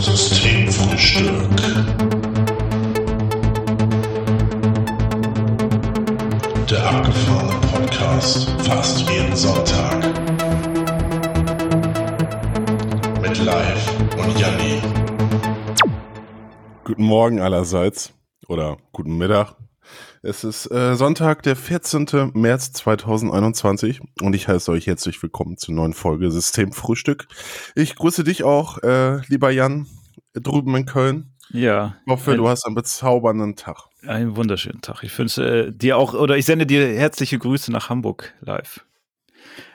Systemfrühstück. Der abgefahrene Podcast fast jeden Sonntag. Mit Live und Janni. Guten Morgen allerseits oder guten Mittag. Es ist äh, Sonntag, der 14. März 2021 und ich heiße euch herzlich willkommen zur neuen Folge Systemfrühstück. Ich grüße dich auch, äh, lieber Jan, drüben in Köln. Ja. Ich hoffe, ein, du hast einen bezaubernden Tag. Einen wunderschönen Tag. Ich wünsche äh, dir auch, oder ich sende dir herzliche Grüße nach Hamburg live.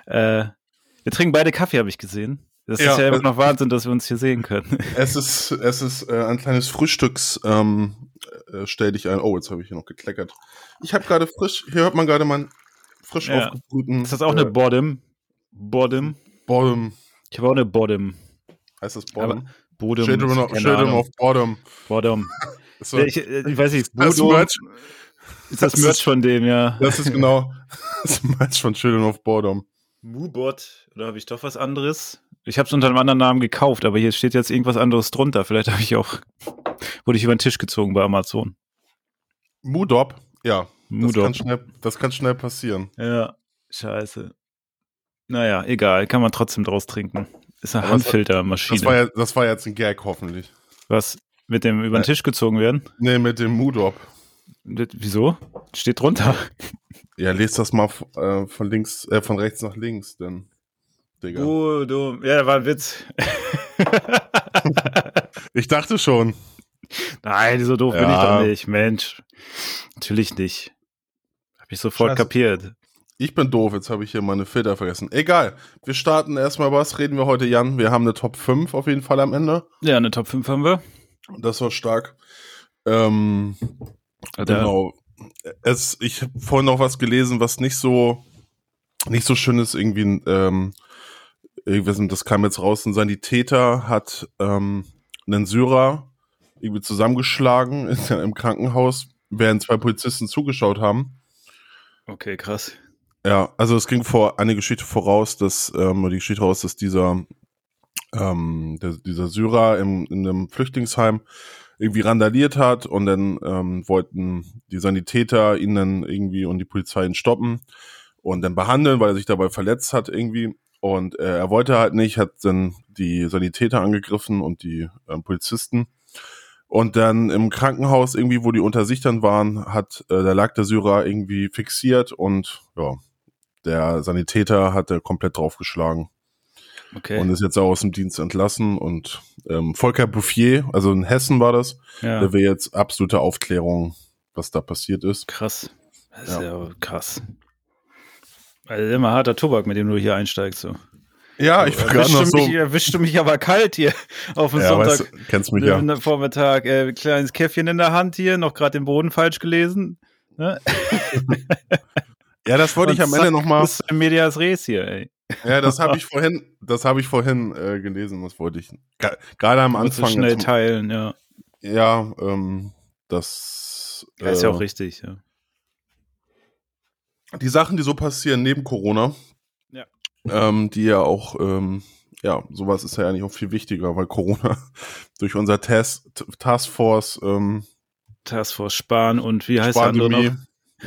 Äh, wir trinken beide Kaffee, habe ich gesehen. Das Ja, ist ja immer äh, noch Wahnsinn, dass wir uns hier sehen können. Es ist, es ist äh, ein kleines Frühstücks, ähm, äh, stell dich ein. Oh, jetzt habe ich hier noch gekleckert. Ich habe gerade frisch, hier hört man gerade meinen frisch Ja. aufgebrühten. Ist das auch eine äh, Bottom? Bottom? Bottom? Ich habe auch eine Bottom. Heißt das Bottom? Bottom. Children, of, Children of Bottom. Bottom. So, ich, äh, ich weiß nicht, das Bodo, Merch, ist das das Merch von dem, ja. das ist genau das Merch von Children of Bottom. Mubot, oder habe ich doch was anderes? Ich habe es unter einem anderen Namen gekauft, aber hier steht jetzt irgendwas anderes drunter. Vielleicht habe ich auch, wurde ich über den Tisch gezogen bei Amazon. Mudop, ja. Das Mudop. kann, schnell, das kann schnell passieren. Ja, scheiße. Naja, egal, kann man trotzdem draus trinken. Ist eine das- Handfiltermaschine. Das war, ja, das war jetzt ein Gag, hoffentlich. Was? Mit dem über den Äh. Tisch gezogen werden? Nee, mit dem Mudop. Das- Wieso? Steht drunter. Ja, lest das mal äh, von links, äh, von rechts nach links, denn. Digga. Oh, du. Ja, war ein Witz. Ich dachte schon. Nein, so doof bin ich Ja. doch nicht. Mensch. Natürlich nicht. Hab ich sofort Scheiße. kapiert. Ich bin doof, jetzt habe ich hier meine Filter vergessen. Egal. Wir starten erstmal was. Reden wir heute, Jan. Wir haben eine Top 5 auf jeden Fall am Ende. Ja, eine Top 5 haben wir. Das war stark. Ähm, Da- Genau. Es, ich habe vorhin noch was gelesen, was nicht so nicht so schön ist. Irgendwie, ähm, irgendwie, das kam jetzt raus. Ein Sanitäter hat ähm, einen Syrer irgendwie zusammengeschlagen in, im Krankenhaus, während zwei Polizisten zugeschaut haben. Okay, krass. Ja, also es ging vor eine Geschichte voraus, dass ähm, oder die Geschichte raus, dass dieser ähm, der, dieser Syrer im, in einem Flüchtlingsheim irgendwie randaliert hat und dann ähm, wollten die Sanitäter ihn dann irgendwie und die Polizei ihn stoppen und dann behandeln, weil er sich dabei verletzt hat irgendwie. Und äh, er wollte halt nicht, hat dann die Sanitäter angegriffen und die ähm, Polizisten. Und dann im Krankenhaus irgendwie, wo die unter sich dann waren, hat äh, da lag der Syrer irgendwie fixiert und ja, der Sanitäter hat er komplett draufgeschlagen Okay. und ist jetzt auch aus dem Dienst entlassen. Und ähm, Volker Bouffier, also in Hessen war das, ja. der will jetzt absolute Aufklärung, was da passiert ist. Krass. Das ist Ja. ja, krass. Also immer harter Tobak, mit dem du hier einsteigst. So. Ja, ich war gerade noch so. mich, erwischst du mich aber kalt hier auf dem Ja, Sonntag. weißt, du, kennst mich ja. äh, Vormittag, äh, kleines Käffchen in der Hand hier, noch gerade den Boden falsch gelesen. Ne? Ja, das wollte ich am Und Ende nochmal. Medias Res hier, ey. Ja, das habe ich vorhin, das habe ich vorhin äh, gelesen, das wollte ich. Gerade am Anfang. schnell jetzt- teilen, ja. ja, ähm, das. Ja, ist ja äh, auch richtig, ja. die Sachen, die so passieren neben Corona, Ja. ähm, die ja auch, ähm, ja, sowas ist ja eigentlich auch viel wichtiger, weil Corona durch unser Task, Taskforce ähm, Taskforce Spahn und wie heißt der andere noch?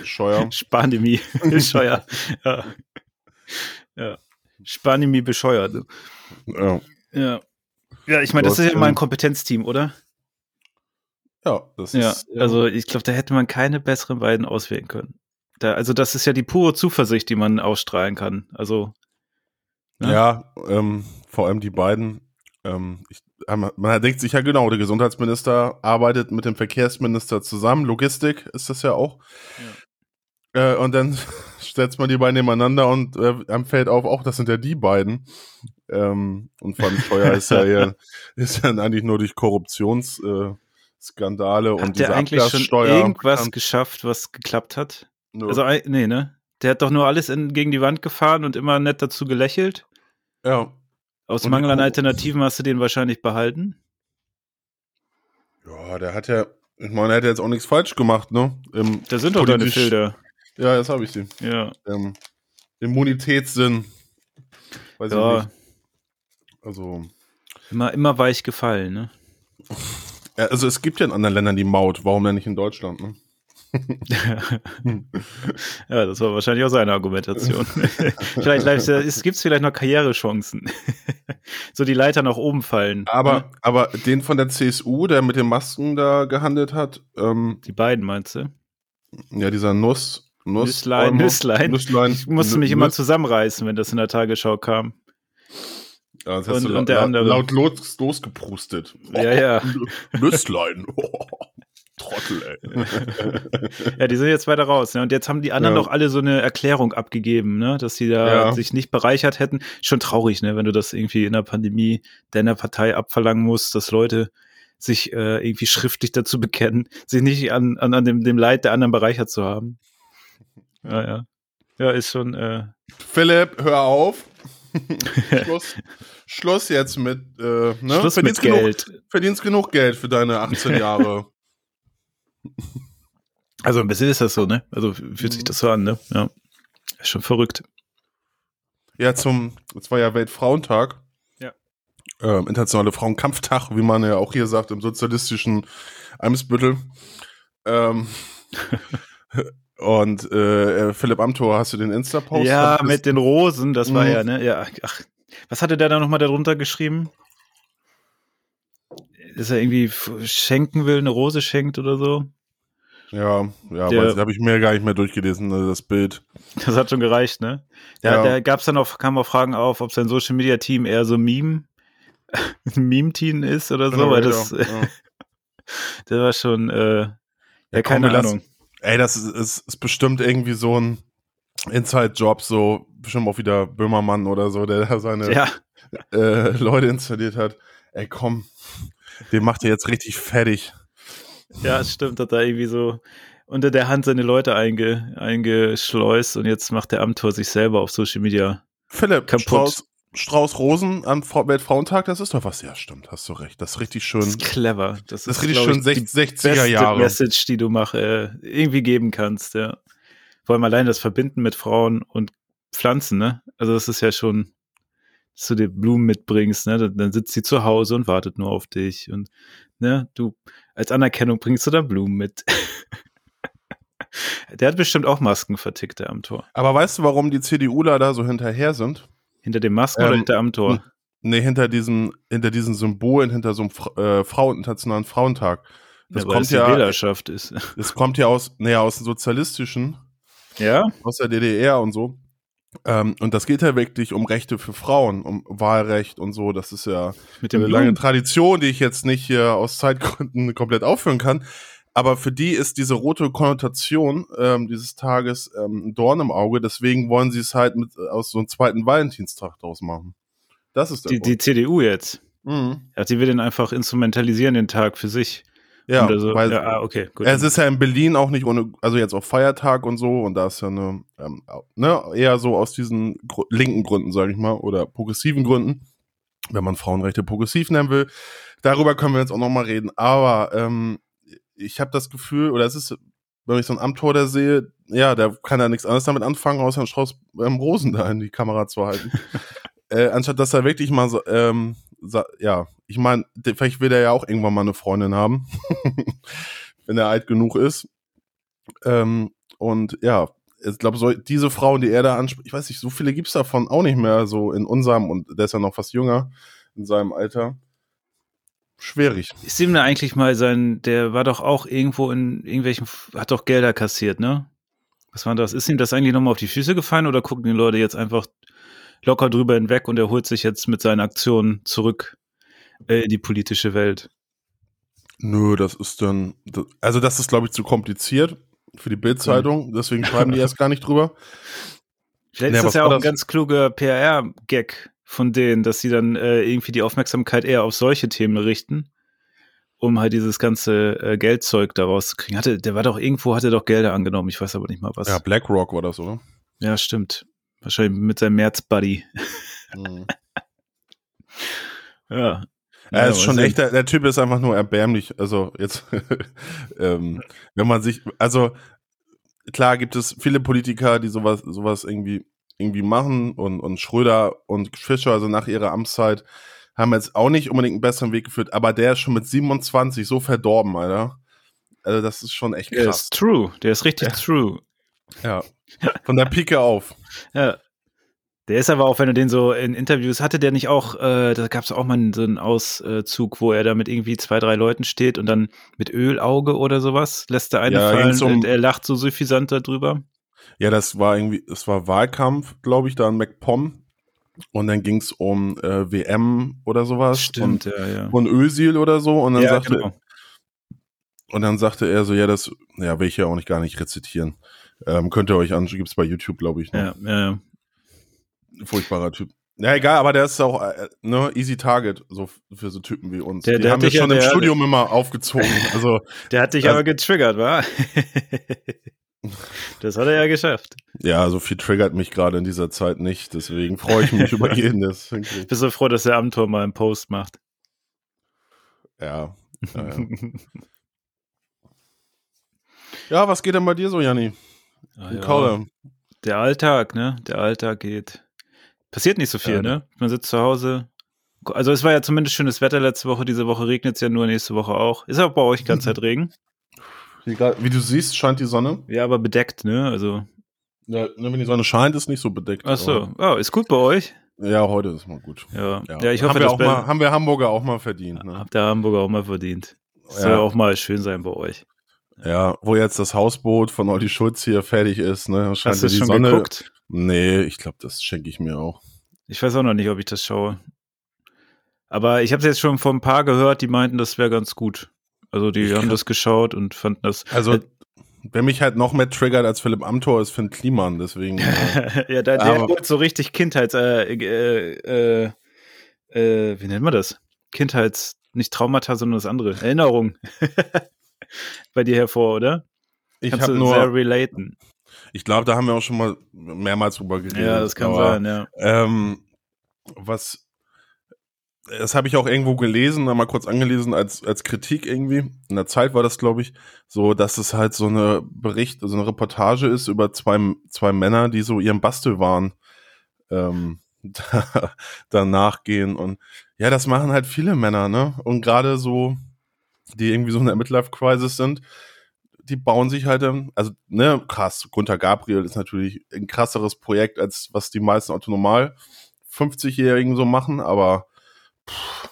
Scheuer. Spandemie. Bescheuert. ja. ja. Spandemie bescheuert. ja. Ja. Ja, ich meine, das ist ja mein Kompetenzteam, oder? ja, das Ja, ist. ähm, also ich glaube, da hätte man keine besseren beiden auswählen können. Da, also das ist ja die pure Zuversicht, die man ausstrahlen kann. Also ne? ja, ähm, vor allem die beiden. Ähm, ich, man man denkt sich ja genau, der Gesundheitsminister arbeitet mit dem Verkehrsminister zusammen. Logistik ist das ja auch. Äh, und dann setzt man die beiden nebeneinander und äh, einem fällt auf, auch das sind ja die beiden. Ähm, und von Steuer ist ja, eher, ist ja eigentlich nur durch Korruptionsskandale äh, und diese der eigentlich schon Abgassteuer irgendwas bekannt. geschafft, was geklappt hat? Nö. Also nee, ne? Der hat doch nur alles in, gegen die Wand gefahren und immer nett dazu gelächelt. ja. Aus Und Mangel an Alternativen hast du den wahrscheinlich behalten. ja, der hat ja, ich meine, er hat ja jetzt auch nichts falsch gemacht, ne? Im Da sind doch deine Filter. Ja, jetzt habe ich sie. Ja. Ähm, Immunitätssinn. Weiß ich ja. nicht. Also, Immer, immer weich gefallen, ne? Ja, also es gibt ja in anderen Ländern die Maut, warum denn nicht in Deutschland? Ne? ja, das war wahrscheinlich auch seine Argumentation. vielleicht gibt es vielleicht noch Karrierechancen. so die Leiter nach oben fallen. Aber, ne? aber den von der CSU, der mit den Masken da gehandelt hat, ähm, die beiden meinst du? Ja, dieser Nuss. Nuss Nüsslein, Olmo- Nüsslein. Nüsslein. Ich musste mich immer Nüss- zusammenreißen, wenn das in der Tagesschau kam. Ja, das hast und- du und der laut, andere. laut los, losgeprustet. Ja, ja. Nüsslein. Oh, Trottel, ey. Ja, die sind jetzt weiter raus. Ne? Und jetzt haben die anderen Ja. doch alle so eine Erklärung abgegeben, ne? dass sie da Ja. sich nicht bereichert hätten. Schon traurig, ne? wenn du das irgendwie in der Pandemie deiner Partei abverlangen musst, dass Leute sich äh, irgendwie schriftlich dazu bekennen, sich nicht an, an, an dem, dem Leid der anderen bereichert zu haben. Ja, ja. Ja, ist schon, äh, Philipp, hör auf. Schluss, Schluss jetzt mit, äh, ne? Schluss mit verdienst genug, Geld. verdienst genug Geld für deine 18 Jahre. Also ein bisschen ist das so, ne? Also fühlt sich das so an, ne? Ja. Ist schon verrückt. ja, zum, es war ja Weltfrauentag. Ja. Ähm, Internationale Frauenkampftag, wie man ja auch hier sagt, im sozialistischen Eimsbüttel. Ähm, und äh, Philipp Amthor, hast du den Insta-Post? ja, ich mit den Rosen, das war Mhm. ja, ne? Ja, ach, was hatte der da nochmal darunter geschrieben? Dass er irgendwie schenken will, eine Rose schenkt oder so? Ja, ja, Der- weiß ich, habe ich mir gar nicht mehr durchgelesen, also das Bild. Das hat schon gereicht, ne? Da, Ja. da gab's dann auch, kamen auch Fragen auf, ob sein Social Media Team eher so Meme, Meme-Team ist oder so, Genau, weil das, ja. das war schon, äh, ja, keine wir lassen- Ahnung. Ey, das ist, ist, ist bestimmt irgendwie so ein Inside-Job, so bestimmt auch wieder Böhmermann oder so, der da seine Ja, äh, Leute installiert hat. Ey, komm, den macht ihr jetzt richtig fertig. ja, es stimmt, hat da irgendwie so unter der Hand seine Leute einge, eingeschleust und jetzt macht der Amtor sich selber auf Social Media. Philipp, Kaputt. Strauß, Strauß Rosen am Fra- Weltfrauentag, das ist doch was. Ja, stimmt, hast du recht. Das ist richtig schön. Das ist clever. Das, Das ist richtig schön ich, die 60, 60er beste Jahre. Message, die du mach, äh, irgendwie geben kannst, ja. Vor allem allein das Verbinden mit Frauen und Pflanzen, ne? Also das ist ja schon, dass du dir Blumen mitbringst, ne? Dann, dann sitzt sie zu Hause und wartet nur auf dich und ne, du als Anerkennung bringst du da Blumen mit. der hat bestimmt auch Masken vertickt, der am Tor. Aber weißt du, warum die CDUler da so hinterher sind? Hinter dem Masken oder Ähm, hinter am Tor? Nee, hinter diesen, hinter diesen Symbolen, hinter so einem äh, Frauen, internationalen Frauentag. Das weil kommt ja, Wählerschaft ist. das kommt ja aus, nee, aus dem sozialistischen, ja? aus der DDR und so. Ähm, und das geht ja wirklich um Rechte für Frauen, um Wahlrecht und so. Das ist ja eine lange. Tradition, die ich jetzt nicht hier aus Zeitgründen komplett aufführen kann. Aber für die ist diese rote Konnotation ähm, dieses Tages ähm, ein Dorn im Auge. Deswegen wollen sie es halt mit, äh, aus so einem zweiten Valentinstag draus machen. Das ist der Die, die CDU jetzt. Mhm. Ja, die will den einfach instrumentalisieren, den Tag für sich. Ja, Und also, weil ja, ah, okay, gut. es ist ja in Berlin auch nicht ohne, also jetzt auf Feiertag und so, und da ist ja eine, ähm, ne, eher so aus diesen Gru linken Gründen, sage ich mal, oder progressiven Gründen, wenn man Frauenrechte progressiv nennen will. Darüber können wir jetzt auch nochmal reden. Aber ähm, ich habe das Gefühl, oder es ist, wenn ich so ein Amtor da sehe, ja, der kann ja nichts anderes damit anfangen, außer einen Strauß ähm, Rosen da in die Kamera zu halten. äh, anstatt dass er wirklich mal so, ähm, sa ja, ich meine, vielleicht will er ja auch irgendwann mal eine Freundin haben, wenn er alt genug ist. Ähm, und ja, ich glaube, so, diese Frauen, die er da anspricht, ich weiß nicht, so viele gibt's davon auch nicht mehr so in unserem, und der ist ja noch fast jünger, in seinem Alter. Schwierig. Ist ihm da eigentlich mal sein, der war doch auch irgendwo in irgendwelchen, hat doch Gelder kassiert, ne? Was war das? Ist ihm das eigentlich nochmal auf die Füße gefallen oder gucken die Leute jetzt einfach locker drüber hinweg und er holt sich jetzt mit seinen Aktionen zurück äh, in die politische Welt? Nö, das ist dann, das, also das ist, glaube ich, zu kompliziert für die Bildzeitung, deswegen schreiben die erst gar nicht drüber. Vielleicht Nee, ist das ja auch ein ganz kluger PR-Gag von denen, dass sie dann äh, irgendwie die Aufmerksamkeit eher auf solche Themen richten, um halt dieses ganze äh, Geldzeug daraus zu kriegen. Hatte, der war doch irgendwo, hatte doch Gelder angenommen, ich weiß aber nicht mal was. Ja, BlackRock war das, oder? Ja, stimmt. Wahrscheinlich mit seinem März-Buddy. Mhm. Ja. Er ist schon echt, der, der Typ ist einfach nur erbärmlich. Also jetzt, ähm, wenn man sich, also klar gibt es viele Politiker, die sowas, sowas irgendwie, irgendwie machen und, und Schröder und Fischer, also nach ihrer Amtszeit, haben jetzt auch nicht unbedingt einen besseren Weg geführt, aber der ist schon mit 27 so verdorben, Alter. Also das ist schon echt Der krass. ist true. Der ist richtig Ja. true. Ja. Von der Pike auf. Ja. Der ist aber auch, wenn du den so in Interviews hatte, der nicht auch, äh, da gab es auch mal so einen Auszug, wo er da mit irgendwie zwei, drei Leuten steht und dann mit Ölauge oder sowas lässt der eine Ja, fallen um- und er lacht so suffisant darüber. Ja, das war irgendwie, es war Wahlkampf, glaube ich, da in MacPom. Und dann ging es um äh, WM oder sowas. Und, ja, ja. und Özil oder so. Und dann ja, sagte, genau. und dann sagte er so, ja, das, ja, will ich ja auch nicht gar nicht rezitieren. Ähm, könnt ihr euch anschauen, gibt's bei YouTube, glaube ich. Ne? Ja, ja, ja. Furchtbarer Typ. Ja, egal, aber der ist auch, äh, ne, easy target, so für so Typen wie uns. Der- Die der haben hat wir dich ja- schon im Studium immer aufgezogen. Also, Der hat dich Also- aber getriggert, wa? das hat er ja geschafft. ja, so viel triggert mich gerade in dieser Zeit nicht. Deswegen freue ich mich über jeden, hinkriegt. Bist so froh, dass der Amtor mal einen Post macht. Ja. Ja, ja. ja, was geht denn bei dir so, Janni? Ah, ja. Der Alltag, ne? Der Alltag geht. Passiert nicht so viel, Ja. ne? Man sitzt zu Hause. Also es war ja zumindest schönes Wetter letzte Woche, diese Woche regnet es ja nur, nächste Woche auch. Ist auch bei euch die ganze Zeit Regen? Wie, grad- wie du siehst, scheint die Sonne. Ja, aber bedeckt, ne? Also. Ja, ne, wenn die Sonne scheint, ist nicht so bedeckt. Ach so. Oh, ist gut bei euch? Ja, heute ist mal gut. Ja. Ja, ich hoffe, haben wir, auch mal, haben wir Hamburger auch mal verdient. Ne? habt der Hamburger auch mal verdient. Ja. Soll auch mal schön sein bei euch. Ja, wo jetzt das Hausboot von Olli Schulz hier fertig ist, ne? Scheint Hast du ja die schon Sonne. geguckt? Nee, ich glaube, das schenke ich mir auch. Ich weiß auch noch nicht, ob ich das schaue. Aber ich habe es jetzt schon von ein paar gehört, die meinten, das wäre ganz gut. Also die Ich haben das geschaut und fanden das. Also, Äh, wer mich halt noch mehr triggert als Philipp Amthor ist Finn Kliman, deswegen. äh, ja, da, der Aber- holt so richtig Kindheits, äh, äh, äh, wie nennt man das? Kindheits, nicht Traumata, sondern das andere. Erinnerung. Bei dir hervor, oder? ich habe du sehr nur, relaten. ich glaube, da haben wir auch schon mal mehrmals drüber geredet. Ja, das kann aber, sein, ja. Ähm, was, das habe ich auch irgendwo gelesen, mal kurz angelesen als, als Kritik irgendwie. In der Zeit war das, glaube ich, so, dass es halt so eine Bericht, so eine Reportage ist über zwei, zwei Männer, die so ihrem Bastelwahn ähm, da, da nachgehen. Und ja, das machen halt viele Männer, ne? Und gerade so, die irgendwie so in der Midlife-Crisis sind, die bauen sich halt, ähm, also, ne, krass, Gunter Gabriel ist natürlich ein krasseres Projekt, als was die meisten autonomal 50-Jährigen so machen, aber pff,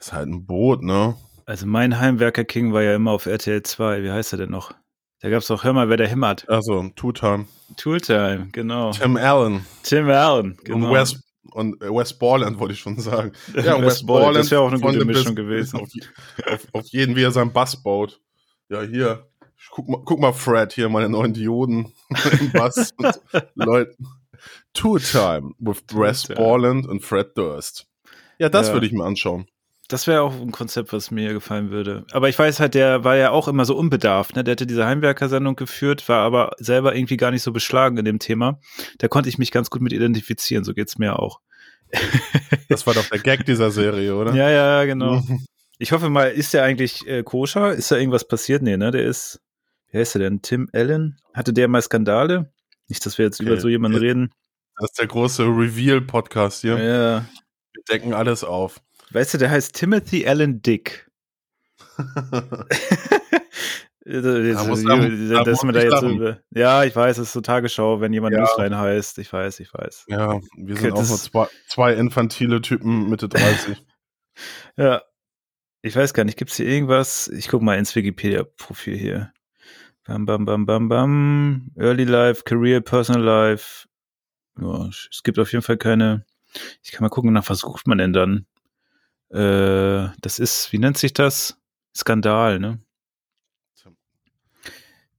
ist halt ein Boot, ne? Also mein Heimwerker King war ja immer auf RTL 2. Wie heißt er denn noch? Da gab's doch, hör mal, wer der himmert. Also, Two-Time. Tooltime, genau. Tim Allen Tim Allen, genau. und Wes und äh, Wes Borland wollte ich schon sagen. Ja, und Wes Wes Borland, das wäre auch eine gute Mischung gewesen. Auf, auf, auf jeden, wie er seinen Bass baut. Ja, hier. Guck mal, guck mal, Fred, hier meine neuen Dioden im Bass. Leute. Tour Time with Wes Time. Borland und Fred Durst. Ja, das Ja. würde ich mir anschauen. Das wäre auch ein Konzept, was mir gefallen würde. Aber ich weiß halt, der war ja auch immer so unbedarft. Ne? Der hatte diese Heimwerker-Sendung geführt, war aber selber irgendwie gar nicht so beschlagen in dem Thema. Da konnte ich mich ganz gut mit identifizieren. So geht's mir auch. Das war doch der Gag dieser Serie, oder? Ja, ja, genau. Mhm. Ich hoffe mal, ist der eigentlich äh, koscher? Ist da irgendwas passiert? Nee, ne? Der ist, wie heißt der denn? Tim Allen? Hatte der mal Skandale? Nicht, dass wir jetzt Okay. über so jemanden reden. Das ist der große Reveal-Podcast hier. Ja. Wir decken alles auf. Weißt du, der heißt Timothy Allen Dick. Das, Da muss- da muss- da dass muss man da ich jetzt lachen. über, ja, ich weiß, es ist so Tagesschau, wenn jemand Ja. Newsline heißt. Ich weiß, ich weiß. Ja, wir sind auch das- nur zwei, zwei infantile Typen Mitte 30. Ja. Ich weiß gar nicht, gibt es hier irgendwas? Ich guck mal ins Wikipedia-Profil hier. Bam, bam, bam, bam, bam. Early Life, Career, Personal Life. Ja, es gibt auf jeden Fall keine. Ich kann mal gucken, nach was sucht man denn dann? Äh, das ist, wie nennt sich das? Skandal, ne?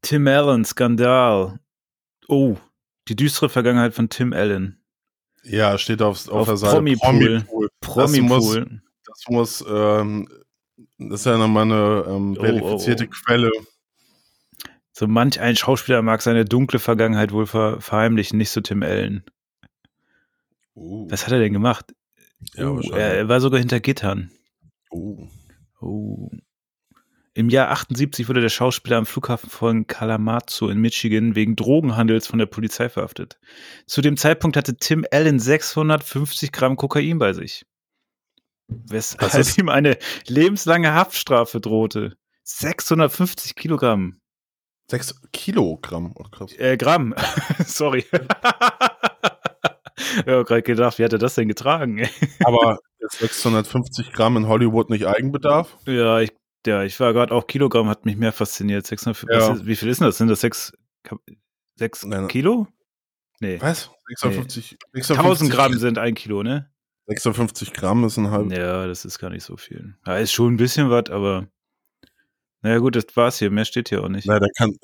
Tim Allen, Skandal. Oh, die düstere Vergangenheit von Tim Allen. ja, steht auf, auf, Auf der Seite. Promipool. Promipool. Promi-Pool. Das muss, ähm, das ist ja nochmal eine ähm, Oh, verifizierte oh, oh. Quelle. So manch ein Schauspieler mag seine dunkle Vergangenheit wohl ver verheimlichen, nicht so Tim Allen. Uh, Was hat er denn gemacht? ja, oh, er, war sogar hinter Gittern. uh. Oh. Im Jahr 78 wurde der Schauspieler am Flughafen von Kalamazoo in Michigan wegen Drogenhandels von der Polizei verhaftet. Zu dem Zeitpunkt hatte Tim Allen 650 Gramm Kokain bei sich. weshalb ihm eine lebenslange Haftstrafe drohte. 650 Kilogramm. Sechs Kilogramm. Oh, krass. Äh, Gramm. Sorry. ich habe gerade gedacht, wie hat er das denn getragen? Aber ist 650 Gramm in Hollywood nicht Eigenbedarf? ja, ich, ja, ich war gerade auch Kilogramm, hat mich mehr fasziniert. 600, Ja. ist, wie viel ist denn das? Sind das sechs, sechs Nein, nein. Kilo? Nee. Was? 650, 1000 Gramm sind ein Kilo, ne? 56 Gramm ist ein halb. Ja, das ist gar nicht so viel. Ja, ist schon ein bisschen was, aber naja gut, das war's hier. Mehr steht hier auch nicht. Dann kann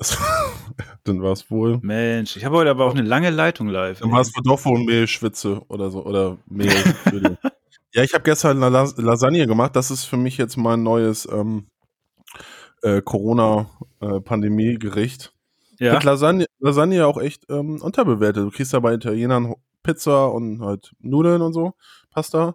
dann war es wohl. Mensch, ich habe heute aber auch eine lange Leitung live. Dann war es doch wohl Mehlschwitze oder so. Oder Mehl. ja, ich habe gestern eine Las- Lasagne gemacht. Das ist für mich jetzt mein neues ähm, äh, Corona-Pandemie-Gericht. Ich ja, finde Lasagne, Lasagne auch echt ähm, unterbewertet. Du kriegst ja bei Italienern Pizza und halt Nudeln und so, Pasta.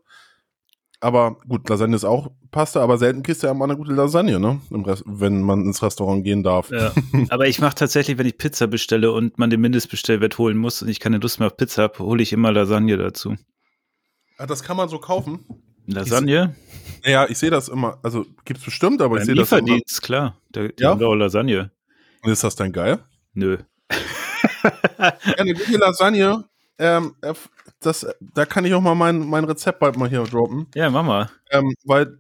Aber gut, Lasagne ist auch Pasta, aber selten kriegst du ja mal eine gute Lasagne, ne? Wenn man ins Restaurant gehen darf. ja. aber ich mache tatsächlich, wenn ich Pizza bestelle und man den Mindestbestellwert holen muss und ich keine Lust mehr auf Pizza habe, hole ich immer Lasagne dazu. Ah, Das kann man so kaufen. Lasagne? Ja, ich sehe das immer. Also gibt's bestimmt, aber ich Beim sehe das immer. Lieferdienst, klar. Da, die Ja? haben auch Lasagne. Ist das denn geil? Nö. Ja, eine gute Lasagne. Ähm, äh, das, da kann ich auch mal mein, mein Rezept bald mal hier droppen. Ja, mach mal. Ähm, weil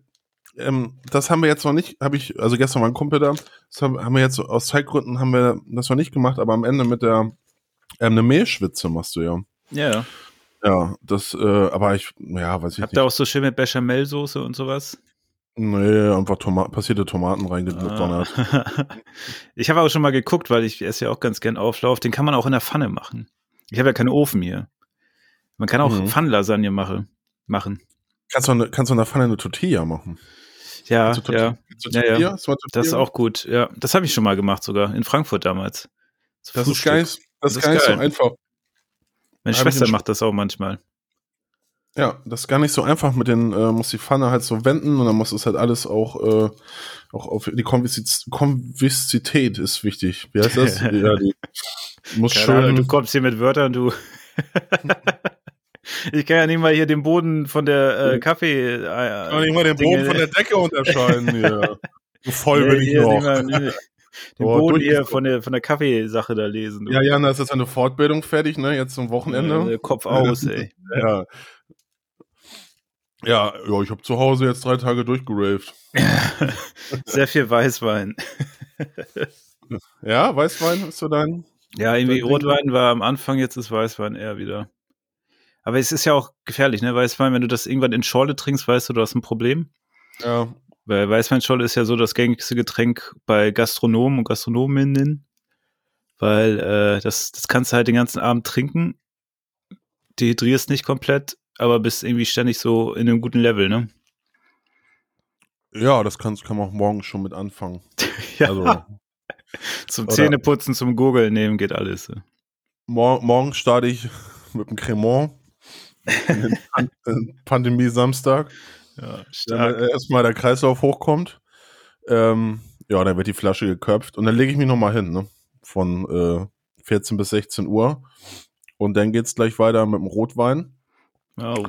ähm, das haben wir jetzt noch nicht, habe ich, also gestern war ein Kumpel da, das haben, haben wir jetzt aus Zeitgründen haben wir das noch nicht gemacht, aber am Ende mit der ähm, eine Mehlschwitze machst du ja. Ja. Ja, das, äh, aber ich, ja, weiß ich Habt nicht. ihr auch so schön mit Bechamelsoße und sowas? Nee, einfach Toma passierte Tomaten reingedonnert. Ah. Ich habe auch schon mal geguckt, weil ich esse ja auch ganz gern Auflauf. Den kann man auch in der Pfanne machen. Ich habe ja keinen Ofen hier. Man kann auch Mhm. Pfannenlasagne mache, machen. Kannst du, eine, kannst du in der Pfanne eine Tortilla machen? Ja, Kannst du Torti- ja, Ja, ja. Tortilla? Das ist Tortilla? auch gut. Ja, das habe ich schon mal gemacht sogar in Frankfurt damals. Das ist nicht, das ist Das ist nicht so geil. einfach. Meine Schwester macht das auch manchmal. Ja, das ist gar nicht so einfach mit den, äh, muss die Pfanne halt so wenden und dann muss es halt alles auch, äh, auch auf die Konvizität ist wichtig. Wie heißt das? ja, die muss Keine Ahnung, schön. du kommst hier mit Wörtern, du. ich kann ja nicht mal hier den Boden von der äh, Kaffee. Äh, Kann ich mal den Boden von der Decke unterscheiden hier. So voll bin ich noch. nicht mal-. Den Oh, Boden hier von der, von der Kaffeesache da lesen. du. Ja, Jan, da ist jetzt eine Fortbildung fertig, ne? Jetzt zum Wochenende. Kopf aus, ey. Ja. Ja, ja, ich habe zu Hause jetzt drei Tage durchgeraved. Sehr viel Weißwein. Ja, Weißwein ist so dein. Ja, irgendwie? Rotwein war am Anfang, jetzt ist Weißwein eher wieder. Aber es ist ja auch gefährlich, ne? Weißwein, wenn du das irgendwann in Schorle trinkst, weißt du, du hast ein Problem. Ja, Weil Weißweinschorle ist ja so das gängigste Getränk bei Gastronomen und Gastronominnen. Weil äh, das, das kannst du halt den ganzen Abend trinken. Dehydrierst nicht komplett, aber bist irgendwie ständig so in einem guten Level, ne? ja, das kann, kann man auch morgen schon mit anfangen. Ja, Also zum Zähneputzen, zum Gurgeln nehmen geht alles. mor morgen starte ich mit dem Cremant. Pan Pandemie Samstag. Ja, stark. erstmal der Kreislauf hochkommt. Ähm, ja, dann wird die Flasche geköpft und dann lege ich mich nochmal hin, ne? Von äh, 14 bis 16 Uhr. Und dann geht's gleich weiter mit dem Rotwein. Oh,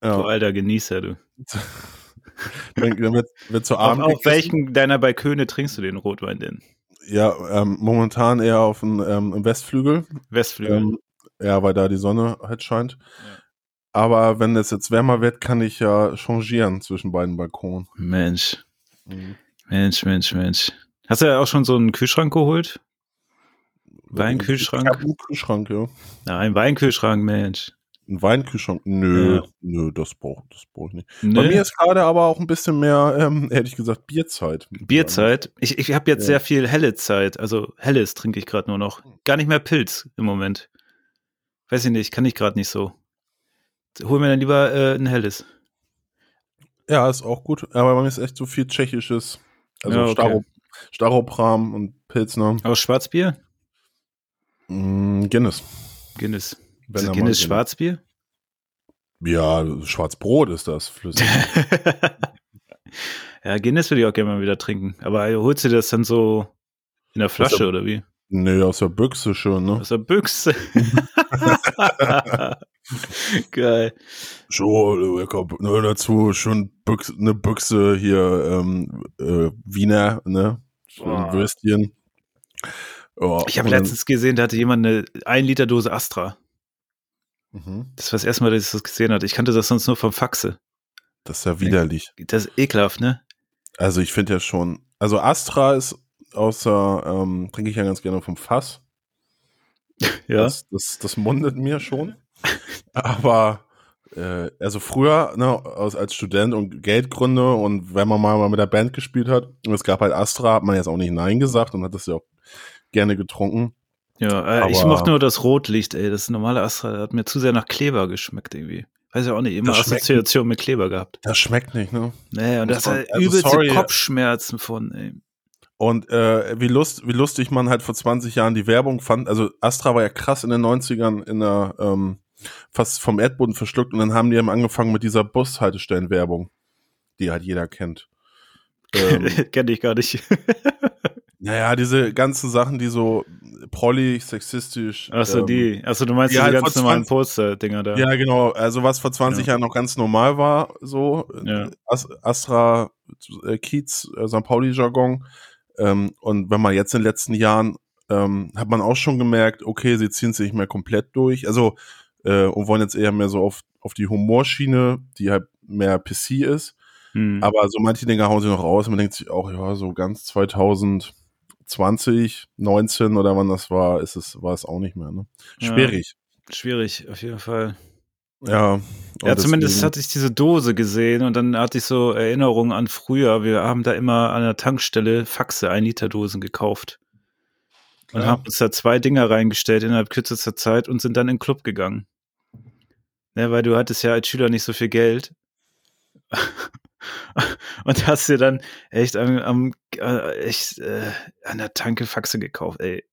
du Ja, alter Genießer, du. dann, dann wird, wird zu Auf, Abend. auf welchen deiner Balköne trinkst du den Rotwein denn? Ja, ähm, momentan eher auf dem ähm, Westflügel. Westflügel. Ähm, ja, weil da die Sonne halt scheint. Aber wenn es jetzt wärmer wird, kann ich ja changieren zwischen beiden Balkonen. Mensch, Mensch, Mensch, Mensch. Hast du ja auch schon so einen Kühlschrank geholt? Weinkühlschrank? Ich habe einen Kühlschrank, ja. Nein, Weinkühlschrank, Mensch. Ein Weinkühlschrank? Nö, Ja. nö, das brauche das brauch ich nicht. Ne? Bei mir ist gerade aber auch ein bisschen mehr, ähm, hätte ich gesagt, Bierzeit. Bierzeit. Ich, ich habe jetzt Ja. sehr viel helle Zeit. Also helles trinke ich gerade nur noch. Gar nicht mehr Pilz im Moment. Weiß ich nicht, kann ich gerade nicht so. Hol mir dann lieber äh, ein helles. Ja, ist auch gut. Aber bei mir ist echt so viel tschechisches. Also Ja, okay. Staro, Staropram und Pilzner. Aus Schwarzbier? Mm, Guinness. Guinness. Wenn Ist mal Guinness. Schwarzbier? Ja, Schwarzbrot ist das, flüssig. ja, Guinness würde ich auch gerne mal wieder trinken. Aber holst du das dann so in der Flasche ja- oder wie? nee, aus der Büchse schön, ne? Aus der Büchse. Geil. Schon, ich hab, ne, dazu schon Büchse, eine Büchse hier, ähm, äh, Wiener, ne? Schön Boah. Würstchen. Ja, Ich habe letztens gesehen, da hatte jemand eine 1 Liter Dose Astra. Mhm. Das war das erste Mal, dass ich das gesehen hatte. Ich kannte das sonst nur vom Faxe. Das ist ja widerlich. Das ist ekelhaft, ne? Also ich finde ja schon, also Astra ist außer, ähm, trinke ich ja ganz gerne vom Fass. Ja. Das, das, das mundet mir schon. Aber äh, also früher, ne, aus, als Student und Geldgründe und wenn man mal mit der Band gespielt hat und es gab halt Astra, hat man jetzt auch nicht Nein gesagt und hat das ja auch gerne getrunken. Ja, äh, ich mochte nur das Rotlicht, ey. Das normale Astra das hat mir zu sehr nach Kleber geschmeckt irgendwie. Weiß ja auch nicht, immer Das schmeckt- Assoziation mit Kleber gehabt. Das schmeckt nicht, ne? Nee, und Muss das man- hat also übelste sorry. Kopfschmerzen von, ey. Und äh, wie, lust, wie lustig man halt vor 20 Jahren die Werbung fand. Also Astra war ja krass in den 90ern in der ähm, fast vom Erdboden verschluckt und dann haben die eben angefangen mit dieser Bushaltestellenwerbung, die halt jeder kennt. Ähm, Kenn ich gar nicht. naja, diese ganzen Sachen, die so prollig, sexistisch. Achso, ähm, die. Achso, du meinst die die halt ganz normalen 20 Poster-Dinger da. Ja, genau. Also was vor 20 Ja. Jahren noch ganz normal war, so Ja. As Astra, äh, Kiez, äh, St. Pauli-Jargon. Ähm, und wenn man jetzt in den letzten Jahren, ähm, hat man auch schon gemerkt, okay, sie ziehen sich nicht mehr komplett durch. Also äh, und wollen jetzt eher mehr so auf, auf die Humorschiene, die halt mehr PC ist. Hm. Aber so manche Dinge hauen sie noch raus. Man denkt sich auch, ja, so ganz 2020, 19 oder wann das war, ist es, war es auch nicht mehr. Ne? Ja. Schwierig. Schwierig, auf jeden Fall. Ja. und Ja, zumindest deswegen- hatte ich diese Dose gesehen und dann hatte ich so Erinnerungen an früher. Wir haben da immer an der Tankstelle Faxe 1 Liter Dosen gekauft. Und Klar. haben uns da zwei Dinger reingestellt innerhalb kürzester Zeit und sind dann in den Club gegangen. Ne, weil du hattest ja als Schüler nicht so viel Geld. und hast dir dann echt am, am äh, echt, äh, an der Tanke Faxe gekauft, ey.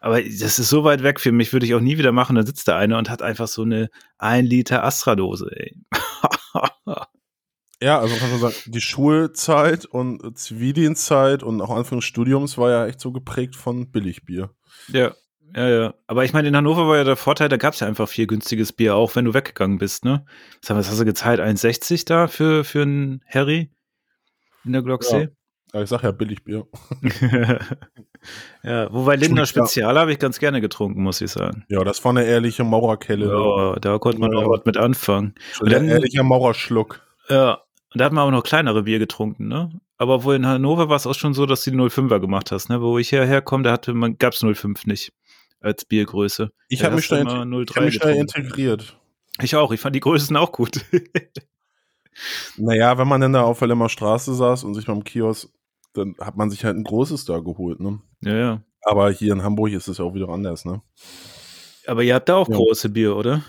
Aber das ist so weit weg für mich, würde ich auch nie wieder machen. Da sitzt da einer und hat einfach so eine 1 Liter Astra-Dose, ey. Ja, also kann man sagen, die Schulzeit und Zivildienstzeit und auch Anfang des Studiums war ja echt so geprägt von Billigbier. ja, ja, ja. Aber ich meine, in Hannover war ja der Vorteil, da gab es ja einfach viel günstiges Bier, auch wenn du weggegangen bist, ne? Sag mal, was hast du gezahlt? 1,60 da für, für einen Harry in der Glocksee? Ja, ich sag ja Billigbier. Ja, wobei Lindner. Spezial habe ich ganz gerne getrunken, muss ich sagen. Ja, das war eine ehrliche Maurerkelle. Ja, da konnte man Ja. auch was mit anfangen. Ein dann- ehrlicher Maurerschluck. Ja, und da hat man auch noch kleinere Bier getrunken, ne? Aber wohl in Hannover war es auch schon so, dass du die 05er gemacht hast, ne? Wo ich hierher komme, da hatte man, gab's 05 nicht als Biergröße. Ich habe mich, ich 03 hab mich getrunken. integriert. Ich auch, ich fand die Größen auch gut. Naja, wenn man auf der Lemmer Straße saß und sich beim Kiosk, dann hat man sich halt ein großes da geholt, ne? ja, ja. Aber hier in Hamburg ist es ja auch wieder anders, ne? Aber ihr habt da auch Ja. große Bier, oder?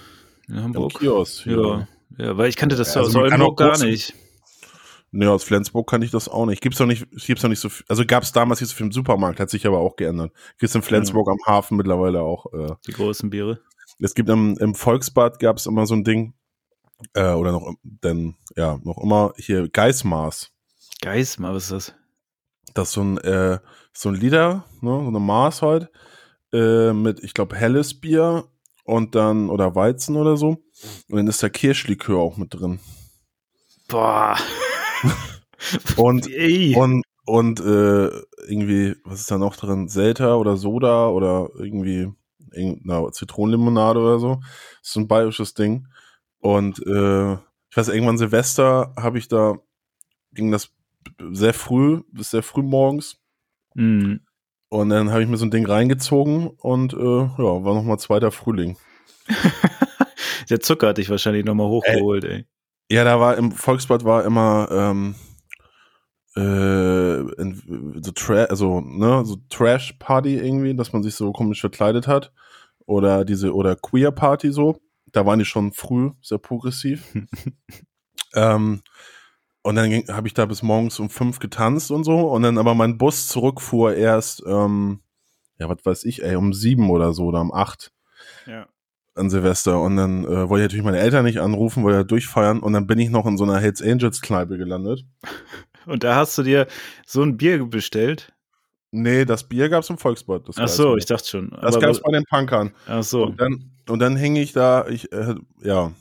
In Im Hamburg. Kiosk. Ja. ja, weil ich kannte das Ja, aus also kann Oldenburg gar nicht. Nee, aus Flensburg kann ich das auch nicht. Gibt's doch nicht, gibt's doch nicht so viel. Also gab's damals nicht so viel im Supermarkt, hat sich aber auch geändert. Gibt's in Flensburg am Hafen mittlerweile auch. Äh, Die großen Biere. es gibt im, im Volksbad gab's immer so ein Ding, äh, oder noch, denn, ja, noch immer hier Geismaß. Geismar, was ist das? Das ist so ein, äh, so ein Liter, ne, so eine Maß halt, äh, mit, ich glaube, helles Bier und dann, oder Weizen oder so. Und dann ist da Kirschlikör auch mit drin. Boah. Und, Ey. und, und äh, irgendwie, was ist da noch drin? Selta oder Soda oder irgendwie irgendeine Zitronenlimonade oder so. Das ist so ein bayerisches Ding. Und äh, ich weiß, irgendwann Silvester habe ich da, ging das sehr früh, bis sehr früh morgens. Mm. Und dann habe ich mir so ein Ding reingezogen und äh, ja, war nochmal zweiter Frühling. Der Zucker hat dich wahrscheinlich nochmal hochgeholt, ey. Ja, da war im Volksbad war immer ähm, äh, so, Tra also, ne, so Trash-Party irgendwie, dass man sich so komisch verkleidet hat. Oder diese, oder Queer-Party so. Da waren die schon früh sehr progressiv. ähm, und dann habe ich da bis morgens um fünf getanzt und so. Und dann aber mein Bus zurückfuhr erst, ähm, ja, was weiß ich, ey, um sieben oder so oder um acht Ja. An Silvester und dann äh, wollte ich natürlich meine Eltern nicht anrufen, wollte ja durchfeiern und dann bin ich noch in so einer Hells Angels Kneipe gelandet. Und da hast du dir so ein Bier bestellt? Nee, das Bier gab's im Volksbad. Ach so, ich dachte schon. Das Aber- gab's bei den Punkern. Ach so. Und dann und dann hänge ich da, ich, äh, ja,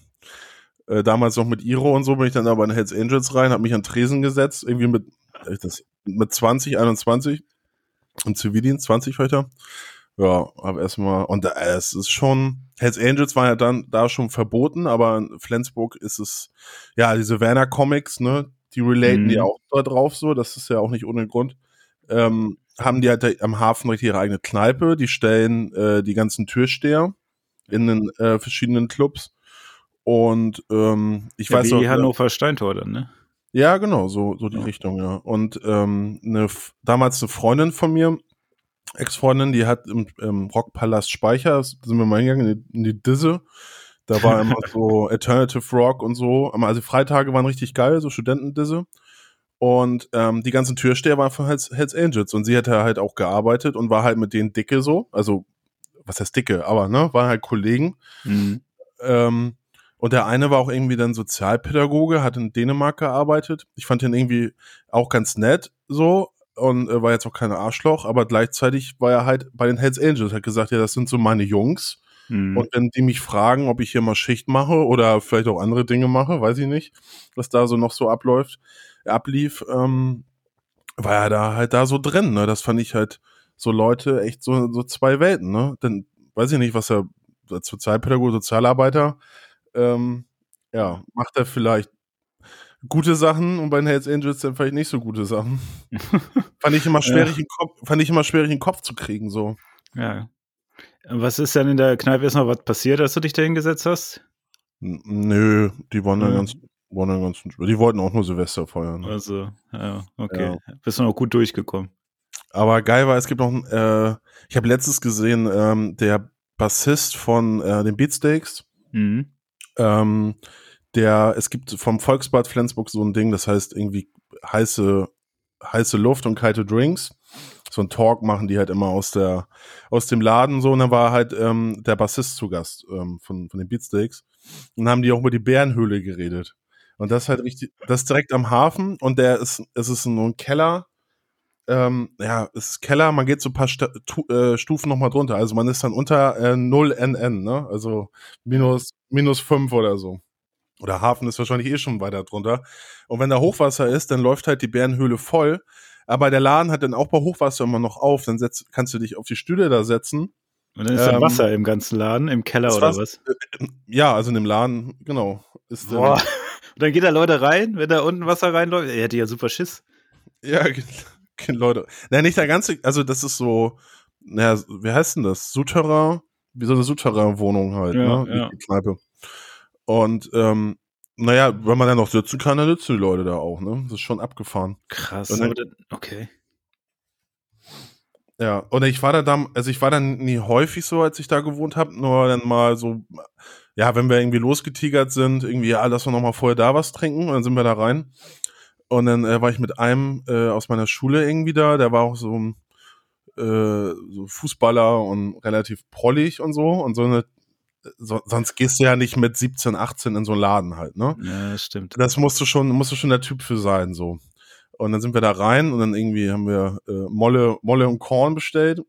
äh, damals noch mit Iro und so, bin ich dann aber in Hells Angels rein, habe mich an Tresen gesetzt, irgendwie mit, äh, das, mit 20, 21 im Zivildienst, 20 weiter. Ja, aber erstmal, und da, es ist schon, Hells Angels war ja dann da schon verboten, aber in Flensburg ist es, ja, diese Werner Comics, ne, die relaten Mhm. die auch da drauf so, das ist ja auch nicht ohne Grund. Ähm, haben die halt am Hafen richtig ihre eigene Kneipe, die stellen äh, die ganzen Türsteher in den äh, verschiedenen Clubs. Und ähm, ich Ja, weiß wie noch, Hannover Steintor dann, ne? ja, genau, so, so die Ja. Richtung, ja. Und ähm, eine, damals eine Freundin von mir, Ex-Freundin, die hat im, im Rockpalast Speicher, sind wir mal hingegangen, in die, in die Disse. Da war immer so Alternative Rock und so. Also Freitage waren richtig geil, so Studentendisse. Und ähm, die ganzen Türsteher waren von Hells, Hells Angels. Und sie hatte halt auch gearbeitet und war halt mit denen dicke so. Also, was heißt dicke, aber ne, waren halt Kollegen. Mhm. Ähm, und der eine war auch irgendwie dann Sozialpädagoge, hat in Dänemark gearbeitet. Ich fand ihn irgendwie auch ganz nett so und äh, war jetzt auch kein Arschloch, aber gleichzeitig war er halt bei den Hells Angels, hat gesagt, ja, das sind so meine Jungs. Mhm. Und wenn die mich fragen, ob ich hier mal Schicht mache oder vielleicht auch andere Dinge mache, weiß ich nicht, was da so noch so abläuft, ablief, ähm, war er da halt da so drin. Ne? Das fand ich halt so Leute echt so, so zwei Welten. Ne? Dann weiß ich nicht, was er als Sozialpädagoge, Sozialarbeiter, ähm, ja, macht er vielleicht gute Sachen und bei den Hells Angels dann vielleicht nicht so gute Sachen. fand ich immer schwierig, Ja. in Kopf, fand ich immer schwierig, den Kopf zu kriegen, so. ja. Was ist denn in der Kneipe noch was passiert, als du dich da hingesetzt hast? N- Nö, die waren dann Ja. ganz, waren dann ganz, die wollten auch nur Silvester feiern. Also, ja, okay. Bist du noch gut durchgekommen. Aber geil war, es gibt noch, äh, ich habe letztens gesehen, ähm, der Bassist von äh, den Beatsteaks, Mhm. ähm, der, es gibt vom Volksbad Flensburg so ein Ding, das heißt irgendwie heiße, heiße Luft und kalte Drinks. So ein Talk machen die halt immer aus der, aus dem Laden so, und dann war halt ähm, der Bassist zu Gast ähm, von, von den Beatsteaks. Und haben die auch über die Bärenhöhle geredet. Und das halt richtig, das direkt am Hafen und der ist, es ist nur ein Keller. Ähm, ja, es ist Keller, man geht so ein paar Sta tu, äh, Stufen nochmal drunter. Also man ist dann unter äh, 0 NN, ne? Also minus, minus 5 oder so. Oder Hafen ist wahrscheinlich eh schon weiter drunter. Und wenn da Hochwasser ist, dann läuft halt die Bärenhöhle voll. Aber der Laden hat dann auch bei Hochwasser immer noch auf. Dann setz, kannst du dich auf die Stühle da setzen. Und dann ist da Ähm, Wasser im ganzen Laden, im Keller oder was? Ja, also in dem Laden, genau. Ist dann- Boah. Und dann geht da Leute rein, wenn da unten Wasser reinläuft. Er hätte ja super Schiss. Ja, Leute. Naja, nicht der ganze, also das ist so, naja, wie heißt denn das? Souterrain? Wie so eine Souterrain-Wohnung halt, Ja, ne? ja. Die Kneipe. Und, ähm, naja, wenn man dann noch sitzen kann, dann sitzen die Leute da auch, ne? Das ist schon abgefahren. Krass. Dann- okay. Ja, und ich war da dann, also ich war dann nie häufig so, als ich da gewohnt habe, nur dann mal so, ja, wenn wir irgendwie losgetigert sind, irgendwie, ja, lass wir noch mal vorher da was trinken und dann sind wir da rein. Und dann äh, war ich mit einem äh, aus meiner Schule irgendwie da, der war auch so, ein, äh, so Fußballer und relativ prollig und so und so eine, so, sonst gehst du ja nicht mit 17, 18 in so einen Laden halt, ne? Ja, das stimmt. das musst du schon, musst du schon der Typ für sein, so. Und dann sind wir da rein und dann irgendwie haben wir äh, Molle, Molle und Korn bestellt.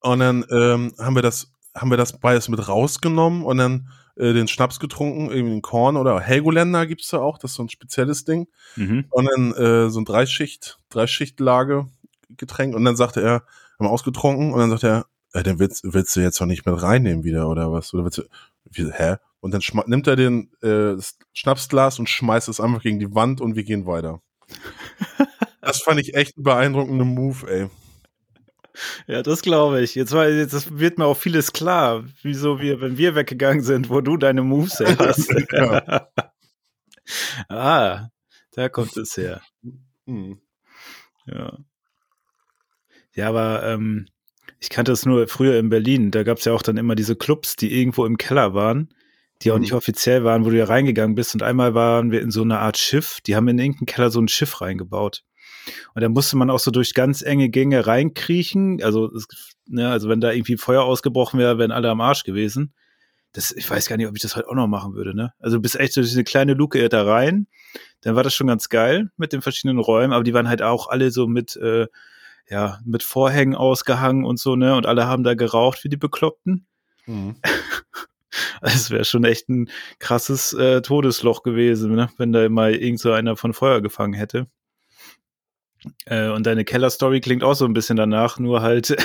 Und dann ähm, haben wir das, haben wir das beides mit rausgenommen und dann äh, den Schnaps getrunken, irgendwie den Korn oder Helgoländer gibt's da auch, das ist so ein spezielles Ding. Mhm. Und dann äh, so ein Dreischicht, Dreischichtlage Getränk und dann sagte er, haben wir ausgetrunken und dann sagte er, äh, den willst, willst du jetzt noch nicht mit reinnehmen wieder oder was? Oder willst du, wie, hä? Und dann nimmt er den äh, Schnapsglas und schmeißt es einfach gegen die Wand und wir gehen weiter. das fand ich echt einen beeindruckenden Move, ey. Ja, das glaube ich. Jetzt, war, jetzt wird mir auch vieles klar, wieso wir, wenn wir weggegangen sind, wo du deine Moves her hast. Ja. ah, da kommt es her. Hm. Ja. Ja, aber ähm, ich kannte es nur früher in Berlin. Da gab es ja auch dann immer diese Clubs, die irgendwo im Keller waren, die auch Mhm. nicht offiziell waren, wo du ja reingegangen bist. Und einmal waren wir in so einer Art Schiff. Die haben in irgendeinen Keller so ein Schiff reingebaut. Und da musste man auch so durch ganz enge Gänge reinkriechen. Also, es, ne, also wenn da irgendwie Feuer ausgebrochen wäre, wären alle am Arsch gewesen. Das, ich weiß gar nicht, ob ich das heute auch noch machen würde, ne? Also du bist echt durch diese kleine Luke da rein. Dann war das schon ganz geil mit den verschiedenen Räumen, aber die waren halt auch alle so mit, äh, ja, mit Vorhängen ausgehangen und so, ne? Und alle haben da geraucht wie die Bekloppten. Mhm. Es wäre schon echt ein krasses äh, Todesloch gewesen, ne? wenn da mal irgend so einer von Feuer gefangen hätte. Äh, und deine Keller-Story klingt auch so ein bisschen danach, nur halt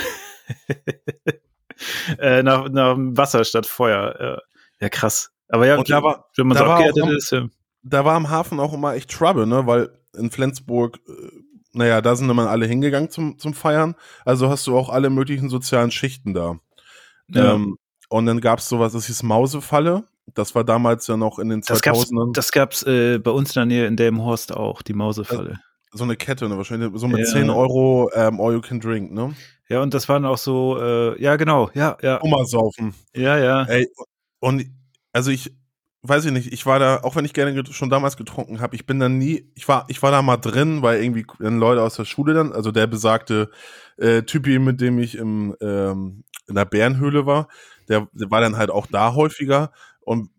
äh, nach, nach Wasser statt Feuer. Ja, ja krass. Aber ja, Und da war- wenn man da so war auch ist, ja. Da war am Hafen auch immer echt Trouble, ne? Weil in Flensburg, äh, naja, da sind immer alle hingegangen zum, zum Feiern. Also hast du auch alle möglichen sozialen Schichten da. Ja. Ähm, und dann gab es sowas, das hieß Mausefalle. Das war damals ja noch in den Das gab's, 2000ern das gab's äh, bei uns in der Nähe in Delmenhorst auch, die Mausefalle. so eine Kette, ne? wahrscheinlich so mit Ja. 10 Euro ähm, All You Can Drink, ne? Ja, und das waren auch so, äh, ja, genau, ja, ja, Oma saufen. ja, ja. Ey, und also ich weiß ich nicht, ich war da, auch wenn ich gerne schon damals getrunken habe, ich bin da nie, ich war, ich war da mal drin, weil irgendwie Leute aus der Schule dann, also der besagte äh, Typi, mit dem ich im, ähm, in der Bärenhöhle war, der, der war dann halt auch da häufiger und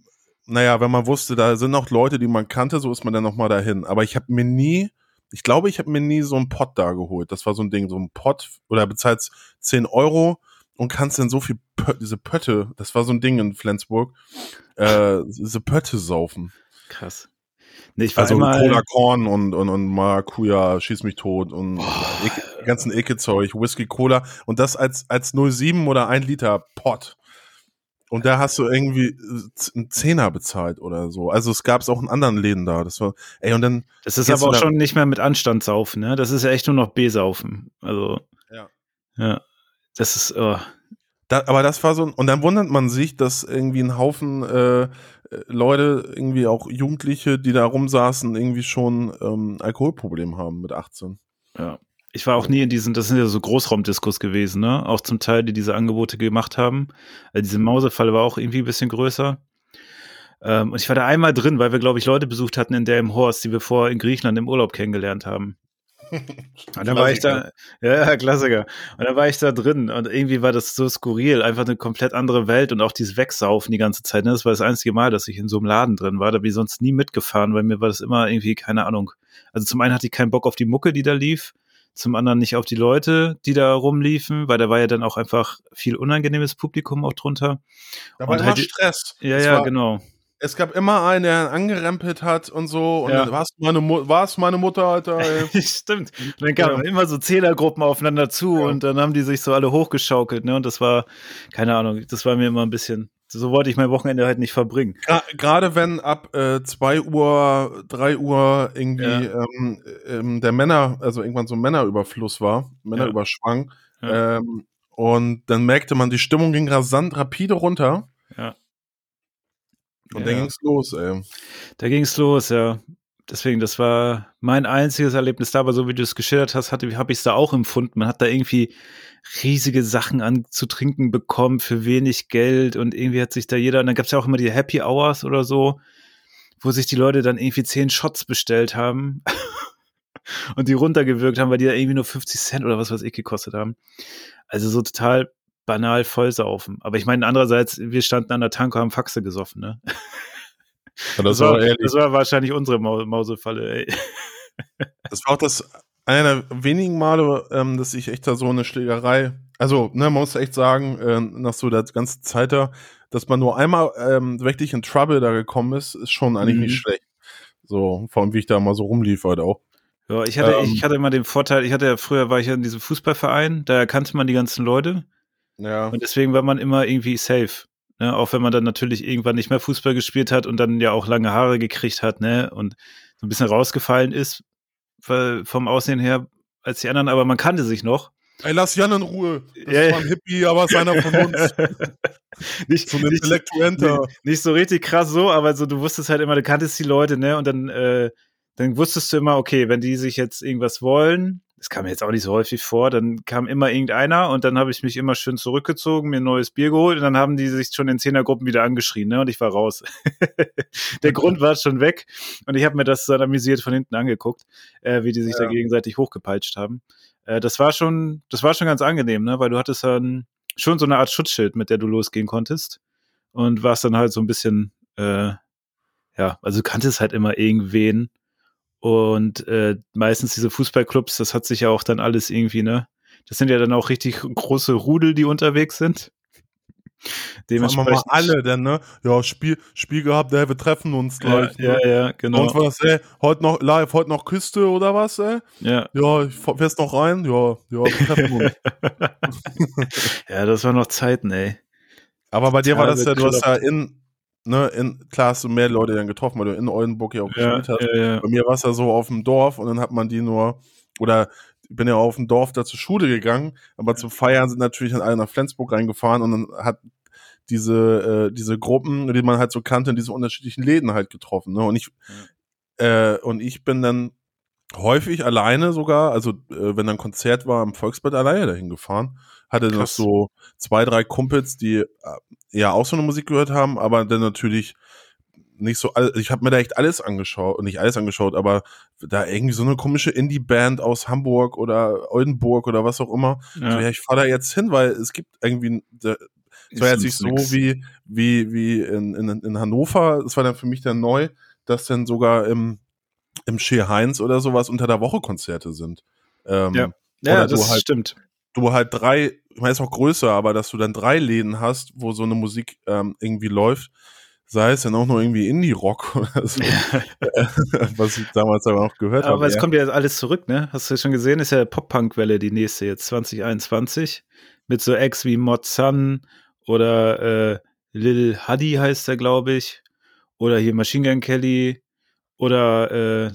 naja, wenn man wusste, da sind noch Leute, die man kannte, so ist man dann noch mal dahin. Aber ich habe mir nie, ich glaube, ich habe mir nie so einen Pott da geholt. Das war so ein Ding, so ein Pott oder bezahlst 10 Euro und kannst dann so viel Pö diese Pötte, das war so ein Ding in Flensburg, äh, diese Pötte saufen. Krass. Nee, ich war Also einmal, Cola Korn und, und, und Maracuja, schieß mich tot und Eke, ganzen Ecke-Zeug, Whisky, Cola und das als, als 07 oder 1 Liter Pott. Und da hast du irgendwie äh, einen Zehner bezahlt oder so. Also es gab es auch in anderen Läden da. Das war, ey, und dann, das ist aber auch schon nicht mehr mit Anstand saufen, ne? Das ist ja echt nur noch B-Saufen. Also, Ja. Ja. Das ist, oh, Da, aber das war so, und dann wundert man sich, dass irgendwie ein Haufen äh, äh, Leute, irgendwie auch Jugendliche, die da rumsaßen, irgendwie schon ähm, Alkoholproblem haben mit 18. Ja. Ich war auch nie in diesen, das sind ja so Großraumdiskos gewesen, ne? Auch zum Teil, die diese Angebote gemacht haben. Also diese Mausefalle war auch irgendwie ein bisschen größer. Ähm, und ich war da einmal drin, weil wir, glaube ich, Leute besucht hatten in Delmenhorst, die wir vorher in Griechenland im Urlaub kennengelernt haben. Und dann war ich da, ja, Klassiker. Und dann war ich da drin und irgendwie war das so skurril, einfach eine komplett andere Welt und auch dieses Wegsaufen die ganze Zeit. Ne? Das war das einzige Mal, dass ich in so einem Laden drin war. Da bin ich sonst nie mitgefahren, weil mir war das immer irgendwie, keine Ahnung. Also zum einen hatte ich keinen Bock auf die Mucke, die da lief, zum anderen nicht auf die Leute, die da rumliefen, weil da war ja dann auch einfach viel unangenehmes Publikum auch drunter. Da war halt Stress. Ja, es ja, genau. Es gab immer einen, der angerempelt hat und so. Und Ja. dann, war's meine, Mu meine Mutter, Alter. Stimmt. Und dann kamen Ja. immer so Zehnergruppen aufeinander zu Ja. und dann haben die sich so alle hochgeschaukelt, ne? Und das war, keine Ahnung, das war mir immer ein bisschen, so wollte ich mein Wochenende halt nicht verbringen. Gra- Gerade wenn ab äh, 2 Uhr, 3 Uhr irgendwie ähm, ähm, der Männer, also irgendwann so ein Männerüberfluss war, Männerüberschwang. Ähm, und dann merkte man, die Stimmung ging rasant rapide runter. Ja. Und Ja. dann ging's los, ey. Da ging's los, ja. Deswegen, das war mein einziges Erlebnis da, aber so wie du es geschildert hast, hatte, habe ich es da auch empfunden. Man hat da irgendwie riesige Sachen an zu trinken bekommen für wenig Geld und irgendwie hat sich da jeder, und dann gab's ja auch immer die Happy Hours oder so, wo sich die Leute dann irgendwie zehn Shots bestellt haben und die runtergewürgt haben, weil die da irgendwie nur 50 Cent oder was weiß ich gekostet haben. Also so total banal vollsaufen. Aber ich meine, andererseits, wir standen an der Tanke, haben Faxe gesoffen, ne? Das, war, das war wahrscheinlich unsere Mau Mausefalle, ey. Das war auch das einer der wenigen Male, ähm, dass ich echt da so eine Schlägerei, also ne, man muss echt sagen, äh, nach so der ganzen Zeit da, dass man nur einmal ähm, wirklich in Trouble da gekommen ist, ist schon eigentlich Mhm. nicht schlecht. So, vor allem wie ich da mal so rumlief halt auch. Ja, ich hatte, Ähm. ich hatte immer den Vorteil, ich hatte ja früher war ich ja in diesem Fußballverein, da kannte man die ganzen Leute Ja. und deswegen war man immer irgendwie safe. Ne? Auch wenn man dann natürlich irgendwann nicht mehr Fußball gespielt hat und dann ja auch lange Haare gekriegt hat, ne? Und so ein bisschen rausgefallen ist weil- vom Aussehen her als die anderen, aber man kannte sich noch. Ey, lass Jan in Ruhe. Das Ja, war ein Hippie, aber ist einer von uns. nicht, So ein nicht, Intellektuenter. Nee, nicht so richtig krass so, aber so, du wusstest halt immer, du kanntest die Leute, ne? Und dann, äh, dann wusstest du immer, okay, wenn die sich jetzt irgendwas wollen, das kam mir jetzt auch nicht so häufig vor, dann kam immer irgendeiner und dann habe ich mich immer schön zurückgezogen, mir ein neues Bier geholt und dann haben die sich schon in Zehnergruppen wieder angeschrien, ne? Und ich war raus. Der Grund war schon weg und ich habe mir das dann amüsiert von hinten angeguckt, äh, wie die sich Ja. da gegenseitig hochgepeitscht haben. Äh, das war schon, das war schon ganz angenehm, ne? Weil du hattest dann schon so eine Art Schutzschild, mit der du losgehen konntest und warst dann halt so ein bisschen, äh, ja, also du kanntest halt immer irgendwen und äh, meistens diese Fußballclubs, das hat sich ja auch dann alles irgendwie, ne? Das sind ja dann auch richtig große Rudel, die unterwegs sind. Dementsprechend. Mal alle denn, ne? Ja, Spiel, Spiel gehabt, ey, wir treffen uns gleich. Ja, ne? ja, ja, genau. Und was, ey, heute noch live, heute noch Küste oder was, ey? Ja. Ja, ich fährst noch rein? Ja, ja, wir treffen uns. ja, das waren noch Zeiten, ey. Aber bei dir war das ja, du hast ja in, ne, in, klar hast du mehr Leute dann getroffen, weil du in Oldenburg ja auch Ja, gespielt hast. ja, ja. Bei mir war es ja so auf dem Dorf und dann hat man die nur, oder ich bin ja auf dem Dorf da zur Schule gegangen, aber zum Feiern sind natürlich dann alle nach Flensburg reingefahren und dann hat diese, äh, diese Gruppen, die man halt so kannte, in diesen unterschiedlichen Läden halt getroffen. Ne? Und ich, äh, und ich bin dann häufig alleine sogar, also äh, wenn dann Konzert war, im Volksbad alleine dahin gefahren. Hatte noch Krass. so zwei, drei Kumpels, die äh, ja auch so eine Musik gehört haben, aber dann natürlich nicht so, all- ich habe mir da echt alles angeschaut, nicht alles angeschaut, aber da irgendwie so eine komische Indie-Band aus Hamburg oder Oldenburg oder was auch immer. So, ja, Ja. ich fahre da jetzt hin, weil es gibt irgendwie, da- es war jetzt nicht so nix. wie, wie, wie in, in, in Hannover. Es war dann für mich dann neu, dass dann sogar im, im Schee Heinz oder sowas unter der Woche Konzerte sind. Ähm, Ja. Ja, das halt- stimmt. Du halt drei, ich meine, ist auch größer, aber dass du dann drei Läden hast, wo so eine Musik ähm, irgendwie läuft, sei es dann auch nur irgendwie Indie-Rock oder so, was ich damals aber noch gehört Aber habe. es ja. kommt ja alles zurück, ne? Hast du schon gesehen? Ist ja Pop-Punk-Welle die nächste jetzt, 2021. Mit so Acts wie Mod Sun oder äh, Lil Huddy heißt er, glaube ich. Oder hier Machine Gun Kelly. Oder äh,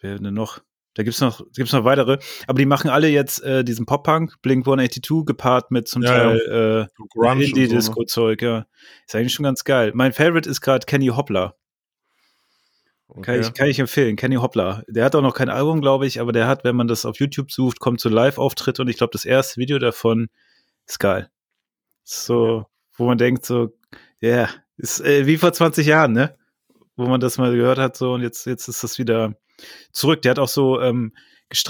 wer denn noch? Da gibt's noch, gibt's noch weitere. Aber die machen alle jetzt äh, diesen Pop-Punk, Blink 182 gepaart mit zum Ja, Teil äh, So Grunge und so, ne? Indie-Disco-Zeug, ja. Ist eigentlich schon ganz geil. Mein Favorite ist gerade Kenny Hoppler. Kann, Okay. ich, kann ich empfehlen, Kenny Hoppler. Der hat auch noch kein Album, glaube ich, aber der hat, wenn man das auf YouTube sucht, kommt zu Live-Auftritt und ich glaube, das erste Video davon ist geil. So, wo man denkt, so, ja, yeah, ist äh, wie vor 20 Jahren, ne? Wo man das mal gehört hat, so und jetzt, jetzt ist das wieder zurück. Der hat auch so, ähm,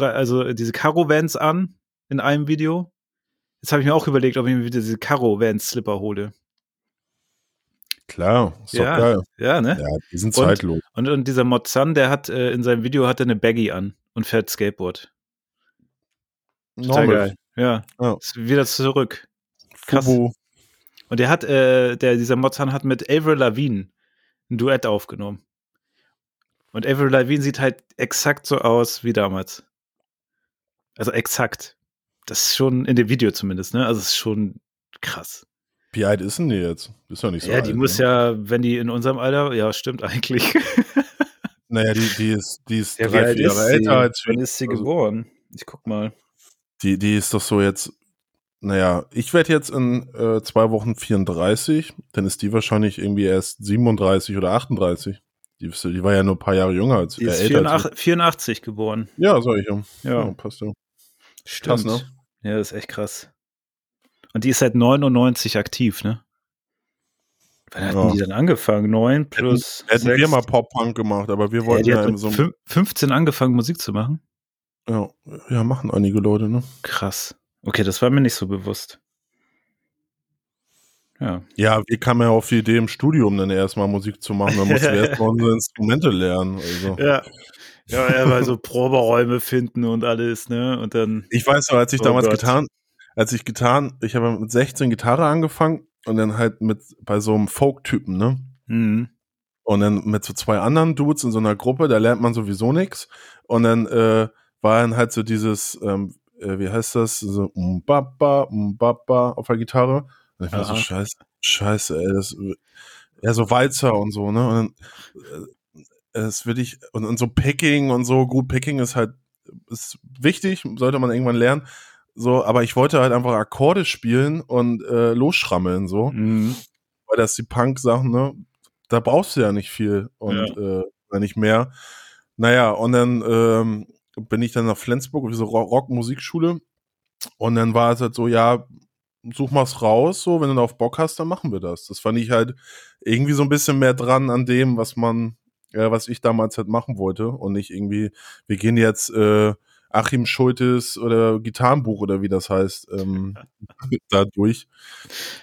also diese Karo-Vans an in einem Video. Jetzt habe ich mir auch überlegt, ob ich mir wieder diese Karo-Vans-Slipper hole. Klar, ist Ja. doch geil. Ja, ne? Ja, die sind Und- zeitlos. Und, und dieser Mod Sun, der hat äh, in seinem Video hat er eine Baggy an und fährt Skateboard. Total Normal. geil. Ja, Ja. ist wieder zurück. Krass. Fubu. Und der hat, äh, der, dieser Mod Sun hat mit Avril Lavigne ein Duett aufgenommen. Und Avril Lavigne sieht halt exakt so aus wie damals. Also exakt. Das ist schon in dem Video zumindest, ne? Also es ist schon krass. Wie alt ist denn die jetzt? Ist ja nicht so ja, alt. die muss ne? ja, wenn die in unserem Alter, ja, stimmt eigentlich. Naja, die, die ist, die ist Ja, drei, vier ist Jahre sie? älter als Wann wir. ist sie Also- geboren? Ich guck mal. Die, die ist doch so jetzt, naja, ich werde jetzt in äh, zwei Wochen 34, dann ist die wahrscheinlich irgendwie erst 37 oder 38. Die, ist- die war ja nur ein paar Jahre jünger als Die ist äh, als 84, 84 geboren. wir. Ja, sag ich ja. Ja, Ja, passt ja. stimmt. krass, ne? Ja, das ist echt krass. Und die ist seit 99 aktiv, ne? Wann hatten Ja. die dann angefangen? 9 plus Hätten wir sechs? mal Pop-Punk gemacht, aber wir Ja, wollten die ja, mit so. fün- 15 angefangen, Musik zu machen. Ja, ja, machen einige Leute, ne? Krass. Okay, das war mir nicht so bewusst. Ja. Ja, wir kamen ja auf die Idee, im Studium dann erstmal Musik zu machen. Dann mussten wir erstmal unsere Instrumente lernen. Also. Ja. Ja, ja, weil so Proberäume finden und alles, ne? Und dann. Ich weiß noch, als ich Oh damals Gott. getan, als ich getan, ich habe mit 16 Gitarre angefangen und dann halt mit bei so einem Folk-Typen, ne? Mhm. Und dann mit so zwei anderen Dudes in so einer Gruppe, da lernt man sowieso nix. Und dann äh, war dann halt so dieses, ähm, äh, wie heißt das, so umbaba, umbaba auf der Gitarre. Und ich war so, scheiße, scheiße, ey, das, ja, so Walzer und so, ne? Und dann, äh, es will ich, und, und so Picking und so, gut, Picking ist halt, ist wichtig, sollte man irgendwann lernen. So, aber ich wollte halt einfach Akkorde spielen und äh, losschrammeln, so Mhm. weil das die Punk-Sachen, ne, da brauchst du ja nicht viel und äh, oder nicht mehr. Naja, und dann ähm, bin ich dann nach Flensburg, diese Ro- Rock-Musikschule und dann war es halt so, ja, such mal's raus, so, wenn du darauf Bock hast, dann machen wir das. Das fand ich halt irgendwie so ein bisschen mehr dran an dem, was man, ja, was ich damals halt machen wollte und nicht irgendwie, wir gehen jetzt äh, Achim Schultes oder Gitarrenbuch oder wie das heißt, ähm, da durch.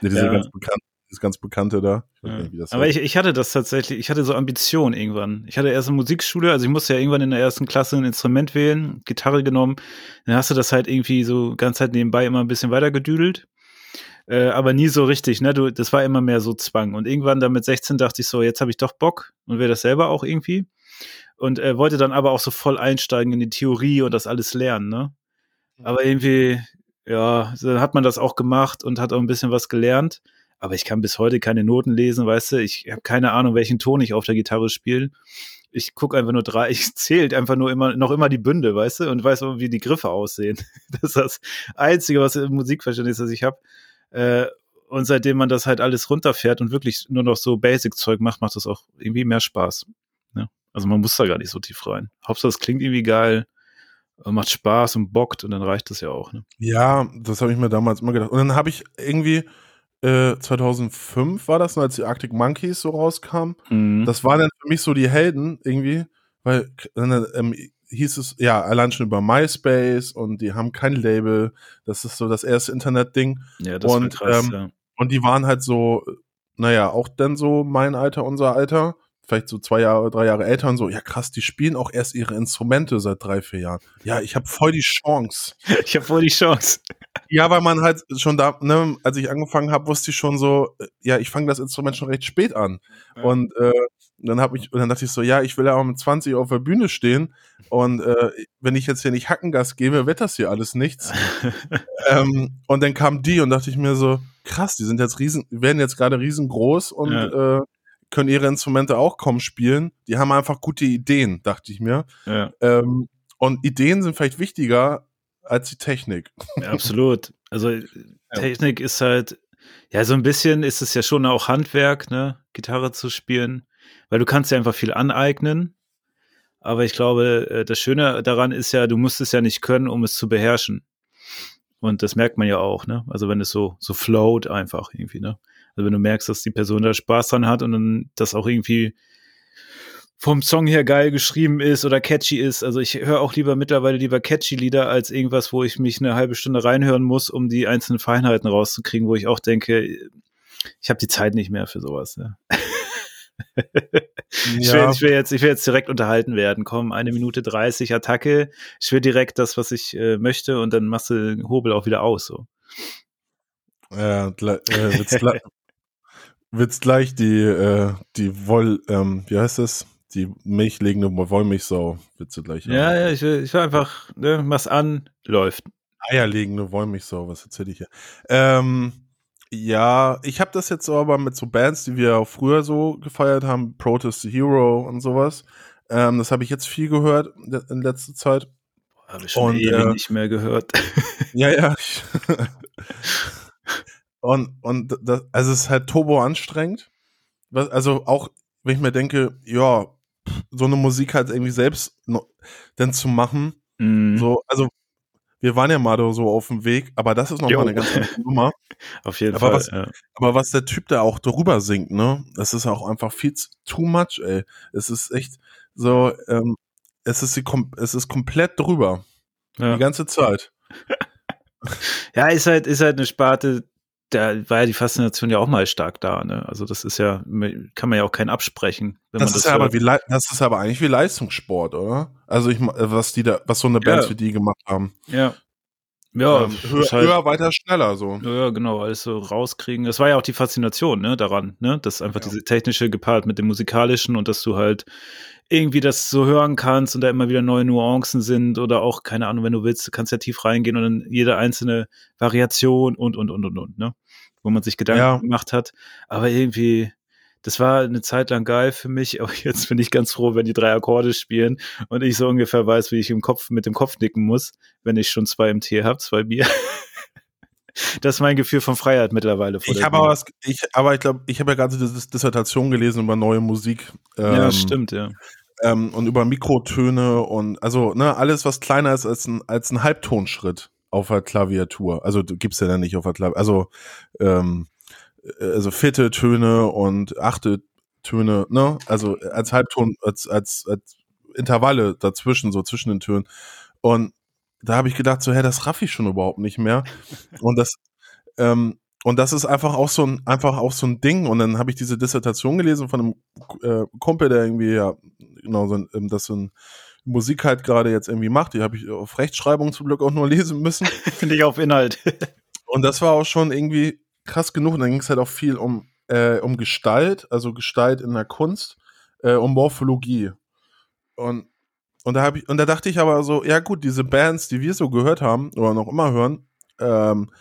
Diese Ja. ganz bekannte, dieses ganz bekannte da. Ich weiß Ja. nicht, wie das Aber ich, ich hatte das tatsächlich, ich hatte so Ambitionen irgendwann. Ich hatte erst eine Musikschule, also ich musste ja irgendwann in der ersten Klasse ein Instrument wählen, Gitarre genommen. Dann hast du das halt irgendwie so ganz halt nebenbei immer ein bisschen weiter gedüdelt. Äh, aber nie so richtig, ne? Du, das war immer mehr so Zwang. Und irgendwann dann mit 16 dachte ich so, jetzt habe ich doch Bock und will das selber auch irgendwie. Und äh, wollte dann aber auch so voll einsteigen in die Theorie und das alles lernen, ne? Aber irgendwie, ja, dann hat man das auch gemacht und hat auch ein bisschen was gelernt. Aber ich kann bis heute keine Noten lesen, weißt du? Ich habe keine Ahnung, welchen Ton ich auf der Gitarre spiele. Ich gucke einfach nur drei, ich zähle einfach nur immer, noch immer die Bünde, weißt du? Und weiß wie die Griffe aussehen. Das ist das Einzige, was im Musikverständnis, das ich habe. Äh, und seitdem man das halt alles runterfährt und wirklich nur noch so Basic-Zeug macht, macht das auch irgendwie mehr Spaß. Ne? Also man muss da gar nicht so tief rein. Hauptsache, es klingt irgendwie geil, macht Spaß und bockt und dann reicht das ja auch. Ne? Ja, das habe ich mir damals immer gedacht. Und dann habe ich irgendwie äh, 2005 war das, als die Arctic Monkeys so rauskam. Mhm. Das waren dann für mich so die Helden irgendwie, weil ähm, hieß es ja allein schon über MySpace und die haben kein Label. Das ist so das erste Internet-Ding. Ja, das und, krass, ähm, ja. und die waren halt so, naja, auch dann so mein Alter, unser Alter vielleicht so zwei Jahre, drei Jahre älter und so, ja krass, die spielen auch erst ihre Instrumente seit drei, vier Jahren. Ja, ich habe voll die Chance. Ich habe voll die Chance. Ja, weil man halt schon da, ne, als ich angefangen habe, wusste ich schon so, ja, ich fange das Instrument schon recht spät an. Ja. Und äh, dann habe ich, und dann dachte ich so, ja, ich will ja auch mit 20 auf der Bühne stehen. Und äh, wenn ich jetzt hier nicht Hackengas gebe, wird das hier alles nichts. ähm, und dann kam die und dachte ich mir so, krass, die sind jetzt riesen, werden jetzt gerade riesengroß und ja. äh, können ihre Instrumente auch kaum spielen. Die haben einfach gute Ideen, dachte ich mir. Ja. Ähm, und Ideen sind vielleicht wichtiger als die Technik. Ja, absolut. Also. Technik ist halt, ja, so ein bisschen ist es ja schon auch Handwerk, ne, Gitarre zu spielen, weil du kannst ja einfach viel aneignen. Aber ich glaube, äh, das Schöne daran ist ja, du musst es ja nicht können, um es zu beherrschen. Und das merkt man ja auch, ne? Also wenn es so, so float einfach irgendwie, ne? Also wenn du merkst, dass die Person da Spaß dran hat und dann das auch irgendwie vom Song her geil geschrieben ist oder catchy ist. Also ich höre auch lieber mittlerweile lieber catchy Lieder als irgendwas, wo ich mich eine halbe Stunde reinhören muss, um die einzelnen Feinheiten rauszukriegen, wo ich auch denke, ich habe die Zeit nicht mehr für sowas. Ne? ich, will, ich, will, jetzt, ich will jetzt direkt unterhalten werden. Komm, eine Minute 30 Attacke. Ich will direkt das, was ich äh, möchte, und dann machst du den Hobel auch wieder aus. So. Ja, äh, wird's, wird's gleich die, äh, die Woll, ähm, wie heißt das? Die milchlegende Wollmilchsau wird sie gleich Ja, haben. ja, ich ich will einfach, ne, mach's an, läuft. Eierlegende Wollmilchsau, was erzähl ich hier? Ähm, ja, ich habe das jetzt so aber mit so Bands, die wir auch früher so gefeiert haben, Protest the Hero und sowas. Ähm, das habe ich jetzt viel gehört in letzter Zeit. Habe ich schon und, ewig äh, nicht mehr gehört. Ja, ja. und und das, also es ist halt turbo anstrengend. Also auch, wenn ich mir denke, ja, so eine Musik halt irgendwie selbst denn zu machen. Mm. So, also wir waren ja mal so auf dem Weg, aber das ist noch mal eine ganz andere Nummer. auf jeden aber Fall. Was, ja. Aber was der Typ da auch darüber singt, ne, das ist auch einfach viel zu too much, ey. Es ist echt so, ähm, es ist, es ist komplett drüber. Ja. Die ganze Zeit. ja, ist halt, ist halt eine Sparte, da war ja die Faszination ja auch mal stark da, ne? Also das ist ja, kann man ja auch keinen absprechen. das, ist das aber wie, das ist aber eigentlich wie Leistungssport, oder? Also ich, was die da, was so eine Band ja. wie die gemacht haben. Ja. Ja, ähm, höher, halt, höher, weiter, schneller so. Ja, genau, alles so rauskriegen. Das war ja auch die Faszination, ne, daran, ne? Das einfach ja. diese technische gepaart mit dem musikalischen und dass du halt irgendwie das so hören kannst und da immer wieder neue Nuancen sind oder auch, keine Ahnung, wenn du willst, du kannst ja tief reingehen und dann jede einzelne Variation und, und, und, und, und, ne? Wo man sich Gedanken ja. gemacht hat. Aber irgendwie, das war eine Zeit lang geil für mich, aber jetzt bin ich ganz froh, wenn die drei Akkorde spielen und ich so ungefähr weiß, wie ich im Kopf mit dem Kopf nicken muss, wenn ich schon zwei im Tee habe, zwei Bier. Das ist mein Gefühl von Freiheit mittlerweile. ich habe aber was, ich, aber ich glaube, ich habe ja gerade diese Dissertation gelesen über neue Musik. Ähm, ja, stimmt, ja ähm, und über Mikrotöne und also ne, alles, was kleiner ist als ein, als ein Halbtonschritt auf der Klaviatur. Also gibst ja dann nicht auf der Klaviatur. Also, ähm, äh, also vierte Töne und achte Töne, ne? Also als Halbton, als, als, als Intervalle dazwischen, so zwischen den Tönen. Und da habe ich gedacht, so, hä, das raff ich schon überhaupt nicht mehr. Und das, ähm, und das ist einfach auch so ein, einfach auch so ein Ding. Und dann habe ich diese Dissertation gelesen von einem äh, Kumpel, der irgendwie ja genau so ein, ähm, das so ein Musik halt gerade jetzt irgendwie macht. Die habe ich auf Rechtschreibung zum Glück auch nur lesen müssen. Finde ich auf Inhalt. und das war auch schon irgendwie krass genug. Und dann ging es halt auch viel um, äh, um Gestalt, also Gestalt in der Kunst, äh, um Morphologie. Und, und, da hab ich, und da dachte ich aber so, ja gut, diese Bands, die wir so gehört haben oder noch immer hören, ähm, äh,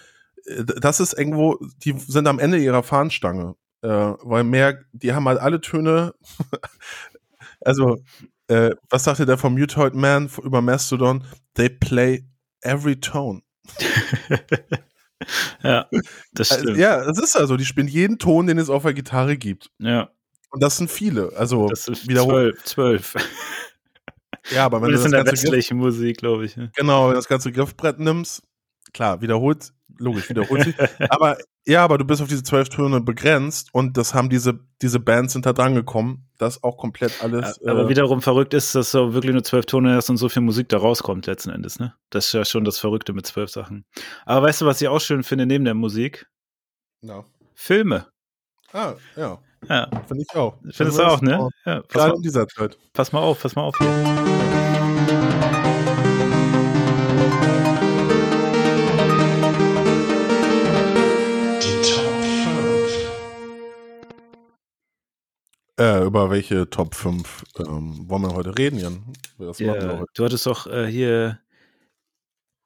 das ist irgendwo, die sind am Ende ihrer Fahnenstange. Äh, weil mehr, die haben halt alle Töne. also, äh, was sagte der vom Mutoid Man über Mastodon? They play every tone. ja, das Also, stimmt. ja, das ist also, die spielen jeden Ton, den es auf der Gitarre gibt. ja, Und das sind viele. Also, das wiederholt. zwölf. zwölf. Ja, aber wenn das du das in der westlichen Musik, glaube ich. Ne? genau, wenn du das ganze Griffbrett nimmst, klar, wiederholt, logisch, wiederholt sich. aber ja, aber du bist auf diese zwölf Töne begrenzt und das haben diese, diese Bands sind da dran gekommen, das auch komplett alles. Aber äh, wiederum verrückt ist, dass so wirklich nur zwölf Tone hast und so viel Musik da rauskommt letzten Endes, ne? Das ist ja schon das Verrückte mit zwölf Sachen. Aber weißt du, was ich auch schön finde neben der Musik? ja. Filme. Ah, ja, Ja, finde ich auch. findest du Also, auch, ne? oh, Ja, pass, Gerade mal, in dieser Zeit. pass mal auf, pass mal auf hier. Äh, über welche Top 5 ähm, wollen wir heute reden, Jan? Heute? du hattest doch äh, hier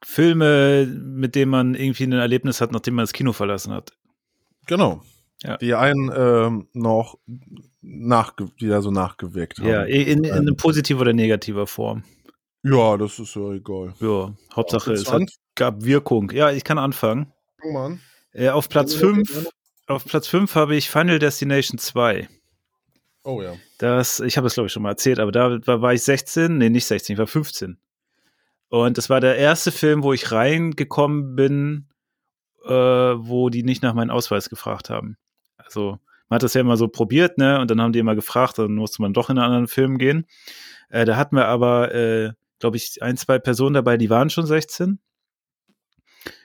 Filme, mit denen man irgendwie ein Erlebnis hat, nachdem man das Kino verlassen hat. Genau. Ja. Die einen ähm, noch nachge die da so nachgewirkt haben. Ja, in, in, in Ähm, positiver oder negativer Form. ja, das ist ja egal. Ja, Hauptsache, es hat, gab Wirkung. Ja, ich kann anfangen. An. Äh, auf Platz Ja, 5 auf Platz 5 habe ich Final Destination 2. Oh ja. Das, ich habe es glaube ich schon mal erzählt, aber da war, war ich 16, nee, nicht 16, ich war 15. Und das war der erste Film, wo ich reingekommen bin, äh, wo die nicht nach meinem Ausweis gefragt haben. Also, man hat das ja immer so probiert, ne? Und dann haben die immer gefragt, dann musste man doch in einen anderen Film gehen. Äh, da hatten wir aber, äh, glaube ich, ein, zwei Personen dabei, die waren schon 16.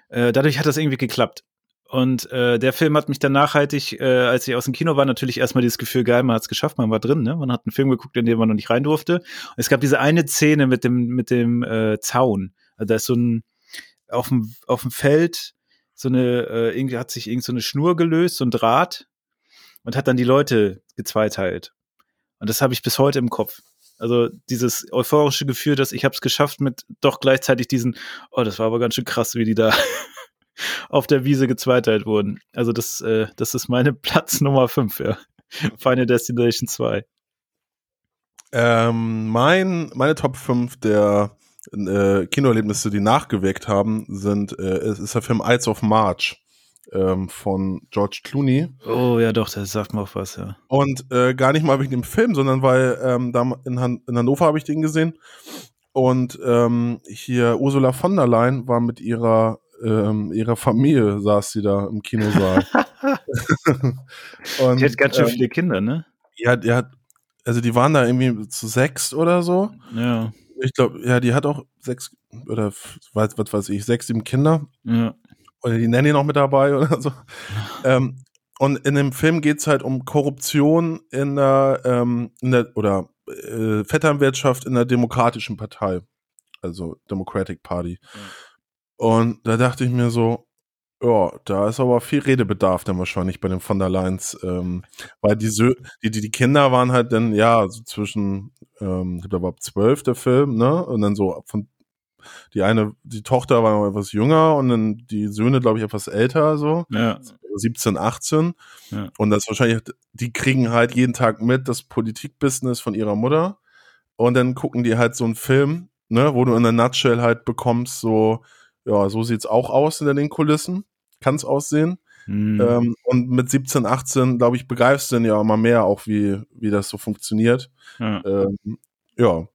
Äh, dadurch hat das irgendwie geklappt. Und äh, der Film hat mich dann nachhaltig, äh, als ich aus dem Kino war, natürlich erstmal dieses Gefühl, geil, man hat es geschafft, man war drin, ne? Man hat einen Film geguckt, in den man noch nicht rein durfte. Und es gab diese eine Szene mit dem, mit dem äh, Zaun. Also da ist so ein auf dem, auf dem Feld so eine, äh, irgendwie hat sich irgend so eine Schnur gelöst, so ein Draht, und hat dann die Leute gezweiteilt. Und das habe ich bis heute im Kopf. Also dieses euphorische Gefühl, dass ich habe es geschafft mit doch gleichzeitig diesen, oh, das war aber ganz schön krass, wie die da auf der Wiese gezweiteilt wurden. Also das, äh, das ist meine Platz Nummer 5, ja. Final Destination 2. Ähm, mein, meine Top 5 der äh, Kinoerlebnisse, die nachgewirkt haben, sind, äh, es ist der Film Ides of March ähm, von George Clooney. Oh ja, doch, das sagt mir auch was, ja. Und äh, gar nicht mal wegen dem Film, sondern weil ähm, da in, Han in Hannover habe ich den gesehen. Und ähm, hier Ursula von der Leyen war mit ihrer ähm, ihrer Familie saß sie da im Kinosaal. und, Die hat ganz schön ähm, viele Kinder, ne? ja, die hat, also die waren da irgendwie zu sechs oder so. Ja. Ich glaube, ja, die hat auch sechs oder was, was weiß ich, sechs, sieben Kinder. Ja. Oder die Nanny noch mit dabei oder so. ähm, und in dem Film geht's halt um Korruption in der, ähm, in der oder äh, Vetternwirtschaft in der Demokratischen Partei. Also Democratic Party. Und da dachte ich mir so, ja, da ist aber viel Redebedarf dann wahrscheinlich bei den von der Leyen's, ähm, weil die, Sö die, die, die Kinder waren halt dann, ja, so zwischen, ähm, ich glaube, ab zwölf der Film, ne? Und dann so von, die eine, die Tochter war noch etwas jünger und dann die Söhne, glaube ich, etwas älter, so. Ja. 17, 18. Ja. Und das wahrscheinlich, die kriegen halt jeden Tag mit das Politikbusiness von ihrer Mutter. Und dann gucken die halt so einen Film, ne, wo du in der Nutshell halt bekommst, so, ja, so sieht's auch aus hinter den Kulissen. Kann's aussehen. Hm. Ähm, und mit 17, 18, glaube ich, begreifst du dann ja immer mehr auch, wie, wie das so funktioniert. ja. Ähm, ja,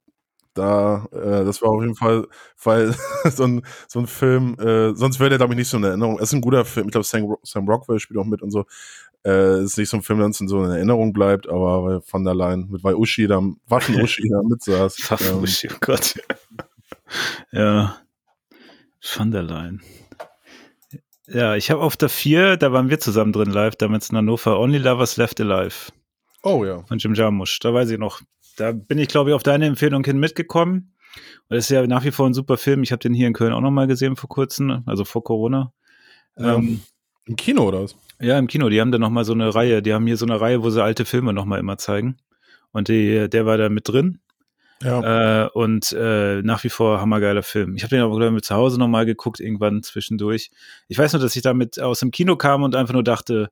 da, äh, das war auf jeden Fall, weil so ein, so ein Film, äh, sonst wäre der, glaube ich, nicht so eine Erinnerung. Es ist ein guter Film, ich glaube, Sam, Sam Rockwell spielt auch mit und so. Äh, ist nicht so ein Film, der uns in so eine Erinnerung bleibt, aber weil von der Leyen, mit weil Uschi da, Waffen-Uschi da mitsaß. ähm, Waffenuschi, oh Gott. ja. Van der Leyen. Ja, ich habe auf der 4, da waren wir zusammen drin live, damals in Hannover, Only Lovers Left Alive oh ja. von Jim Jarmusch. Da weiß ich noch. Da bin ich, glaube ich, auf deine Empfehlung hin mitgekommen. Und das ist ja nach wie vor ein super Film. Ich habe den hier in Köln auch noch mal gesehen vor kurzem, also vor Corona. Ja. Ähm, Im Kino oder was? Ja, im Kino. Die haben da nochmal so eine Reihe. Die haben hier so eine Reihe, wo sie alte Filme nochmal immer zeigen. Und die, der war da mit drin. Ja. Äh, und äh, nach wie vor hammergeiler Film. Ich habe den aber glaube ich zu Hause nochmal geguckt, irgendwann zwischendurch. Ich weiß nur, dass ich damit aus dem Kino kam und einfach nur dachte,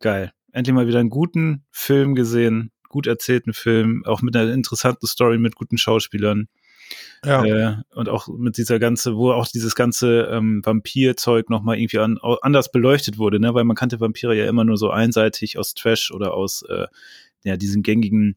geil, endlich mal wieder einen guten Film gesehen, gut erzählten Film, auch mit einer interessanten Story, mit guten Schauspielern. ja. Äh, und auch mit dieser ganze, wo auch dieses ganze ähm, Vampir-Zeug nochmal irgendwie an, anders beleuchtet wurde, ne? Weil man kannte Vampire ja immer nur so einseitig aus Trash oder aus äh, ja, diesen gängigen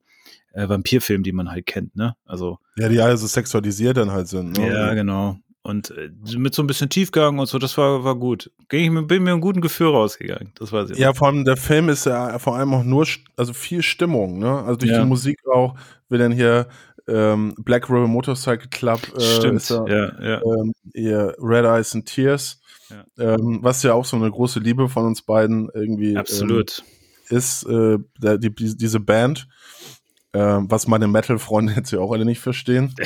äh, Vampirfilmen, die man halt kennt, ne? Also, ja, die alle so sexualisiert dann halt sind. Ne? ja, genau. Und äh, mit so ein bisschen Tiefgang und so, das war, war gut. Ging ich, mit- bin mir ein guten Gefühl rausgegangen. Das war sehr Ja, vor allem der Film ist ja vor allem auch nur, also viel Stimmung, ne? Also durch Ja. die Musik auch, wie dann hier ähm, Black River Motorcycle Club äh, Stimmt, ist ja, ja, ähm, ihr Red Eyes and Tears, Ja. ähm, was ja auch so eine große Liebe von uns beiden irgendwie ähm, Absolut. ist, äh, die, die, diese Band, was meine Metal-Freunde jetzt ja auch alle nicht verstehen.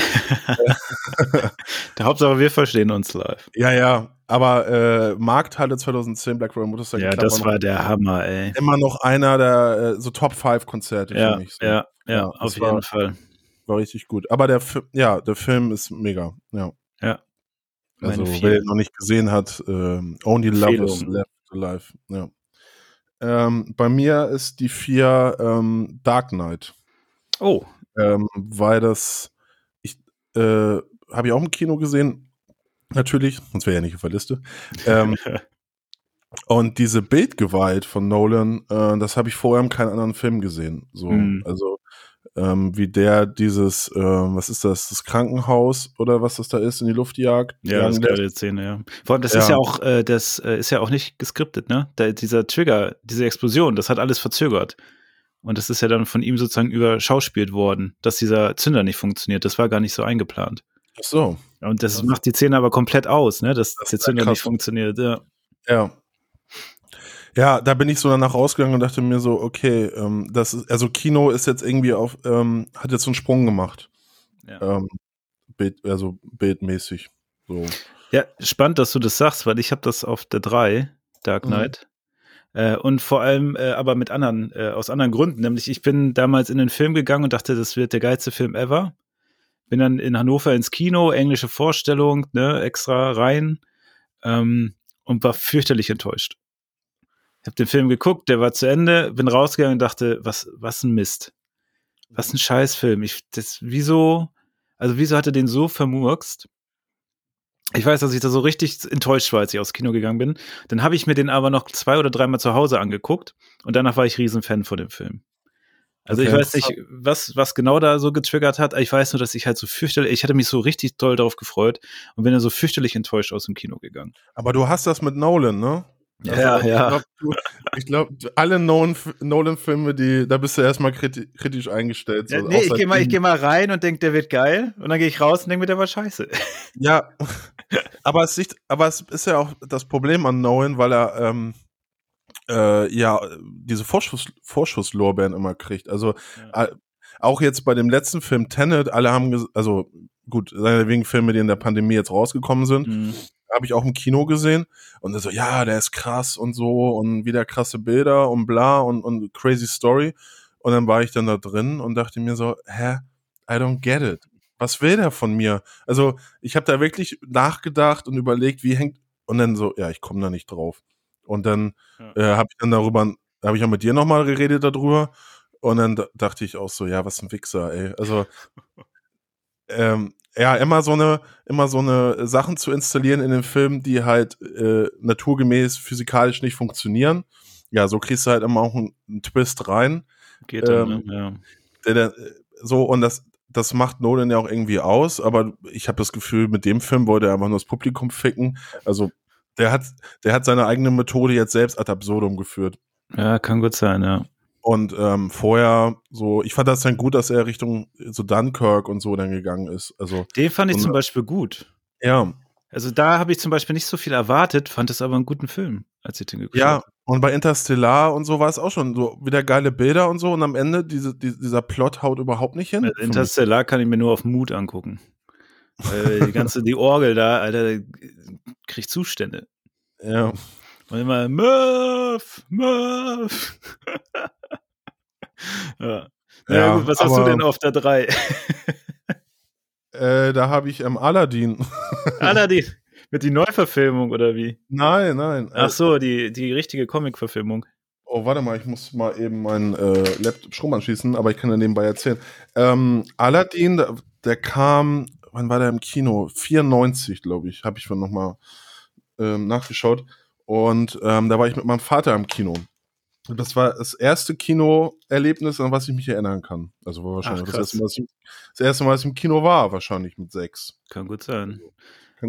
Der Hauptsache, wir verstehen uns live. Ja, ja, aber äh, Markthalle 2010 Black River Motorcycle Ja, Club das war der Hammer, ey. immer noch einer der äh, so Top 5 Konzerte Ja, für mich. So. ja, ja, Ja, auf jeden war- Fall. War richtig gut. Aber der, ja, der Film ist mega. Ja. Ja. Also, wer ihn noch nicht gesehen hat, ähm, Only Lovers Empfehlung. Left Alive. Ja. Ähm, bei mir ist die vier ähm, Dark Knight. Oh, ähm, weil das, ich, äh, habe ich auch im Kino gesehen, natürlich, sonst wäre ja nicht auf der Liste. Ähm, und diese Bildgewalt von Nolan, äh, das habe ich vorher in keinem anderen Film gesehen. So, Mhm. also ähm, wie der dieses, ähm, was ist das, das Krankenhaus oder was das da ist, in die Luft jagt. Ja, das ist geile Szene, ja. Vor allem, das Ja. ist ja auch, äh, das äh, ist ja auch nicht geskriptet, ne? Da, dieser Trigger, diese Explosion, das hat alles verzögert. Und das ist ja dann von ihm sozusagen überschauspielt worden, dass dieser Zünder nicht funktioniert. Das war gar nicht so eingeplant. Ach so, Und das Das- macht die Szene aber komplett aus, ne? Dass Das der Zünder nicht funktioniert. Ja. ja. Ja, da bin ich so danach rausgegangen und dachte mir so, okay, ähm, das ist, also Kino ist jetzt irgendwie auf, ähm, hat jetzt so einen Sprung gemacht. Ja. ähm, Bild, also bildmäßig. So. ja, spannend, dass du das sagst, weil ich habe das auf der 3, Dark Mhm. Knight. Äh, und vor allem äh, aber mit anderen, äh, aus anderen Gründen. Nämlich, ich bin damals in den Film gegangen und dachte, das wird der geilste Film ever. Bin dann in Hannover ins Kino, englische Vorstellung, ne, extra rein ähm, und war fürchterlich enttäuscht. Habe den Film geguckt, der war zu Ende, bin rausgegangen und dachte, was, was ein Mist. Was ein Scheißfilm. Ich, das, wieso, also wieso hat er den so vermurkst? Ich weiß, dass ich da so richtig enttäuscht war, als ich aufs Kino gegangen bin. Dann habe ich mir den aber noch zwei oder dreimal zu Hause angeguckt und danach war ich Riesenfan von dem Film. Also ich Okay, weiß nicht, was, was genau da so getriggert hat. Ich weiß nur, dass ich halt so fürchterlich, ich hatte mich so richtig doll darauf gefreut und bin dann so fürchterlich enttäuscht aus dem Kino gegangen. Aber du hast das mit Nolan, ne? Ja, ich ja. Glaub, du, ich glaube, alle Nolan- Nolan-Filme, die, da bist du erstmal kriti kritisch eingestellt. So, Ja, nee, ich gehe mal, ich geh mal rein und denke, der wird geil. Und dann gehe ich raus und denke mir, der war scheiße. Ja, aber es, ist, aber es ist ja auch das Problem an Nolan, weil er ähm, äh, ja diese Vorschuss, Vorschusslorbeeren immer kriegt. Also Ja. äh, auch jetzt bei dem letzten Film Tenet, alle haben, also gut, seine wegen Filme, die in der Pandemie jetzt rausgekommen sind, Mhm. habe ich auch im Kino gesehen und so, ja, der ist krass und so und wieder krasse Bilder und bla und, und crazy Story. Und dann war ich dann da drin und dachte mir so, hä, I don't get it. Was will der von mir? Also ich habe da wirklich nachgedacht und überlegt, wie hängt und dann so, ja, ich komme da nicht drauf. Und dann Ja. äh, habe ich dann darüber, habe ich auch mit dir nochmal geredet darüber und dann da- dachte ich auch so, ja, was ein Wichser, ey. Also ähm, ja, immer so eine, immer so eine Sachen zu installieren in den Film, die halt äh, naturgemäß physikalisch nicht funktionieren. Ja, so kriegst du halt immer auch einen, einen Twist rein. Geht dann, Ähm, ne? ja. Der, der, so, und das, das macht Nolan ja auch irgendwie aus, aber ich habe das Gefühl, mit dem Film wollte er einfach nur das Publikum ficken. Also, der hat, der hat seine eigene Methode jetzt selbst ad absurdum geführt. Ja, kann gut sein, ja. Und ähm, vorher so, ich fand das dann gut, dass er Richtung so Dunkirk und so dann gegangen ist. Also, Den fand ich Und- zum Beispiel gut. ja, Also da habe ich zum Beispiel nicht so viel erwartet, fand es aber einen guten Film, als ich den geguckt Ja, habe. Und bei Interstellar und so war es auch schon so wieder geile Bilder und so und am Ende diese, die, dieser Plot haut überhaupt nicht hin. Also. Interstellar kann ich mir nur auf Mut angucken. Weil die ganze, die Orgel da, Alter, kriegt Zustände. ja. Und immer Murph, Murph. ja. Na ja, gut, was hast du denn auf der 3? äh, da habe ich ähm, Aladdin. Aladdin. Mit die Neuverfilmung oder wie? Nein, nein. Ach so, die, die richtige Comic-Verfilmung. Oh, warte mal, ich muss mal eben meinen äh, Laptop Strom anschließen, aber ich kann da nebenbei erzählen. Ähm, Aladdin, der, der, kam, wann war der im Kino? 94, glaube ich, habe ich von nochmal ähm, nachgeschaut. Und ähm, da war ich mit meinem Vater im Kino. Das war das erste Kinoerlebnis, an was ich mich erinnern kann. Also war wahrscheinlich Ach, das, erste Mal, ich, das, erste Mal, dass ich im Kino war, wahrscheinlich mit sechs. Kann gut sein.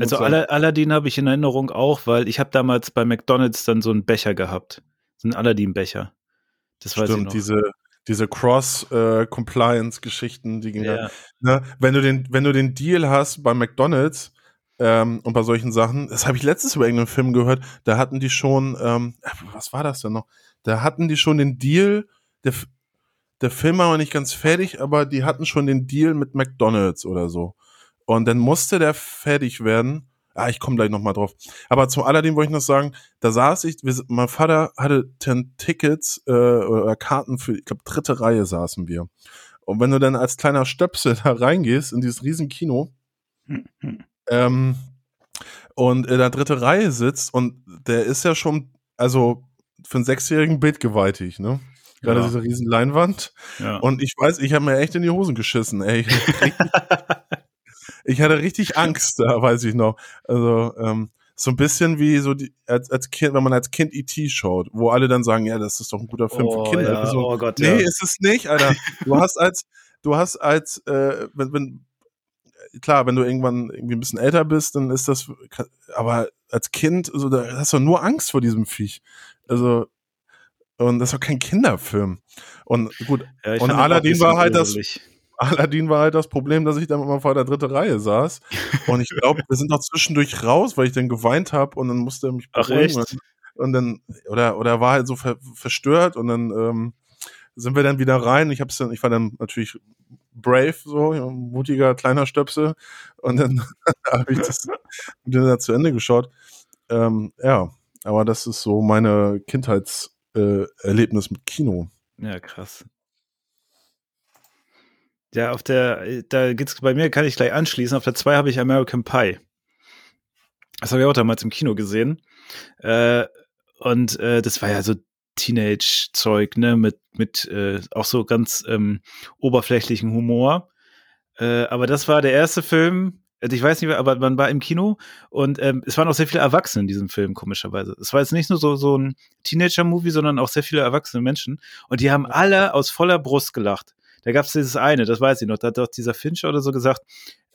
Also sein. Aladdin habe ich in Erinnerung auch, weil ich habe damals bei McDonalds dann so einen Becher gehabt. So einen Aladdin-Becher. Das Stimmt, weiß ich noch. diese, diese Cross-Compliance-Geschichten, die gingen ja. ne, wenn du den, wenn du den Deal hast bei McDonalds, ähm, und bei solchen Sachen, das habe ich letztes über irgendeinen Film gehört, da hatten die schon, ähm, was war das denn noch? Da hatten die schon den Deal, der, der Film war noch nicht ganz fertig, aber die hatten schon den Deal mit McDonalds oder so. Und dann musste der fertig werden. Ah, ich komme gleich nochmal drauf. Aber zum Aladdin wollte ich noch sagen, da saß ich, wir, mein Vater hatte ten Tickets äh, oder Karten für, ich glaube, dritte Reihe saßen wir. Und wenn du dann als kleiner Stöpsel da reingehst in dieses riesen Kino, ähm, und in der dritte Reihe sitzt und der ist ja schon, also für einen Sechsjährigen bildgewaltig, ne? Gerade ja. diese riesen Leinwand. Ja. Und ich weiß, ich habe mir echt in die Hosen geschissen, ey. ich hatte richtig Angst, da weiß ich noch. Also, ähm, so ein bisschen wie so die, als, als Kind, wenn man als Kind E.T. schaut, wo alle dann sagen, ja, das ist doch ein guter Film oh, für Kinder. Ja. So, oh Gott, nee, ja. ist es nicht, Alter. Du hast als, du hast als, äh, wenn, wenn, klar, wenn du irgendwann irgendwie ein bisschen älter bist, dann ist das, aber als Kind, so, da hast du nur Angst vor diesem Viech. Also, und das war kein Kinderfilm. Und gut, ja, und Aladdin war halt das, Aladdin war halt das Problem, dass ich dann immer vor der dritten Reihe saß. Und ich glaube, wir sind noch zwischendurch raus, weil ich dann geweint habe und dann musste er mich beruhigen. Ach, echt? Und dann, oder, oder war halt so ver verstört und dann ähm, sind wir dann wieder rein. Ich hab's dann, ich war dann natürlich brave, so, mutiger kleiner Stöpsel. Und dann habe ich das wieder zu Ende geschaut. Ähm, ja, aber das ist so meine Kindheitserlebnis äh, mit Kino. Ja, krass. Ja, auf der, da geht's bei mir, kann ich gleich anschließen. Auf der 2 habe ich American Pie. Das habe ich auch damals im Kino gesehen. Äh, und äh, das war ja so Teenage-Zeug, ne, mit, mit äh, auch so ganz ähm, oberflächlichen Humor. Äh, aber das war der erste Film, also ich weiß nicht, aber man war im Kino und ähm, es waren auch sehr viele Erwachsene in diesem Film, komischerweise. Es war jetzt nicht nur so, so ein Teenager-Movie, sondern auch sehr viele erwachsene Menschen. Und die haben alle aus voller Brust gelacht. Da gab es dieses eine, das weiß ich noch, da hat doch dieser Fincher oder so gesagt,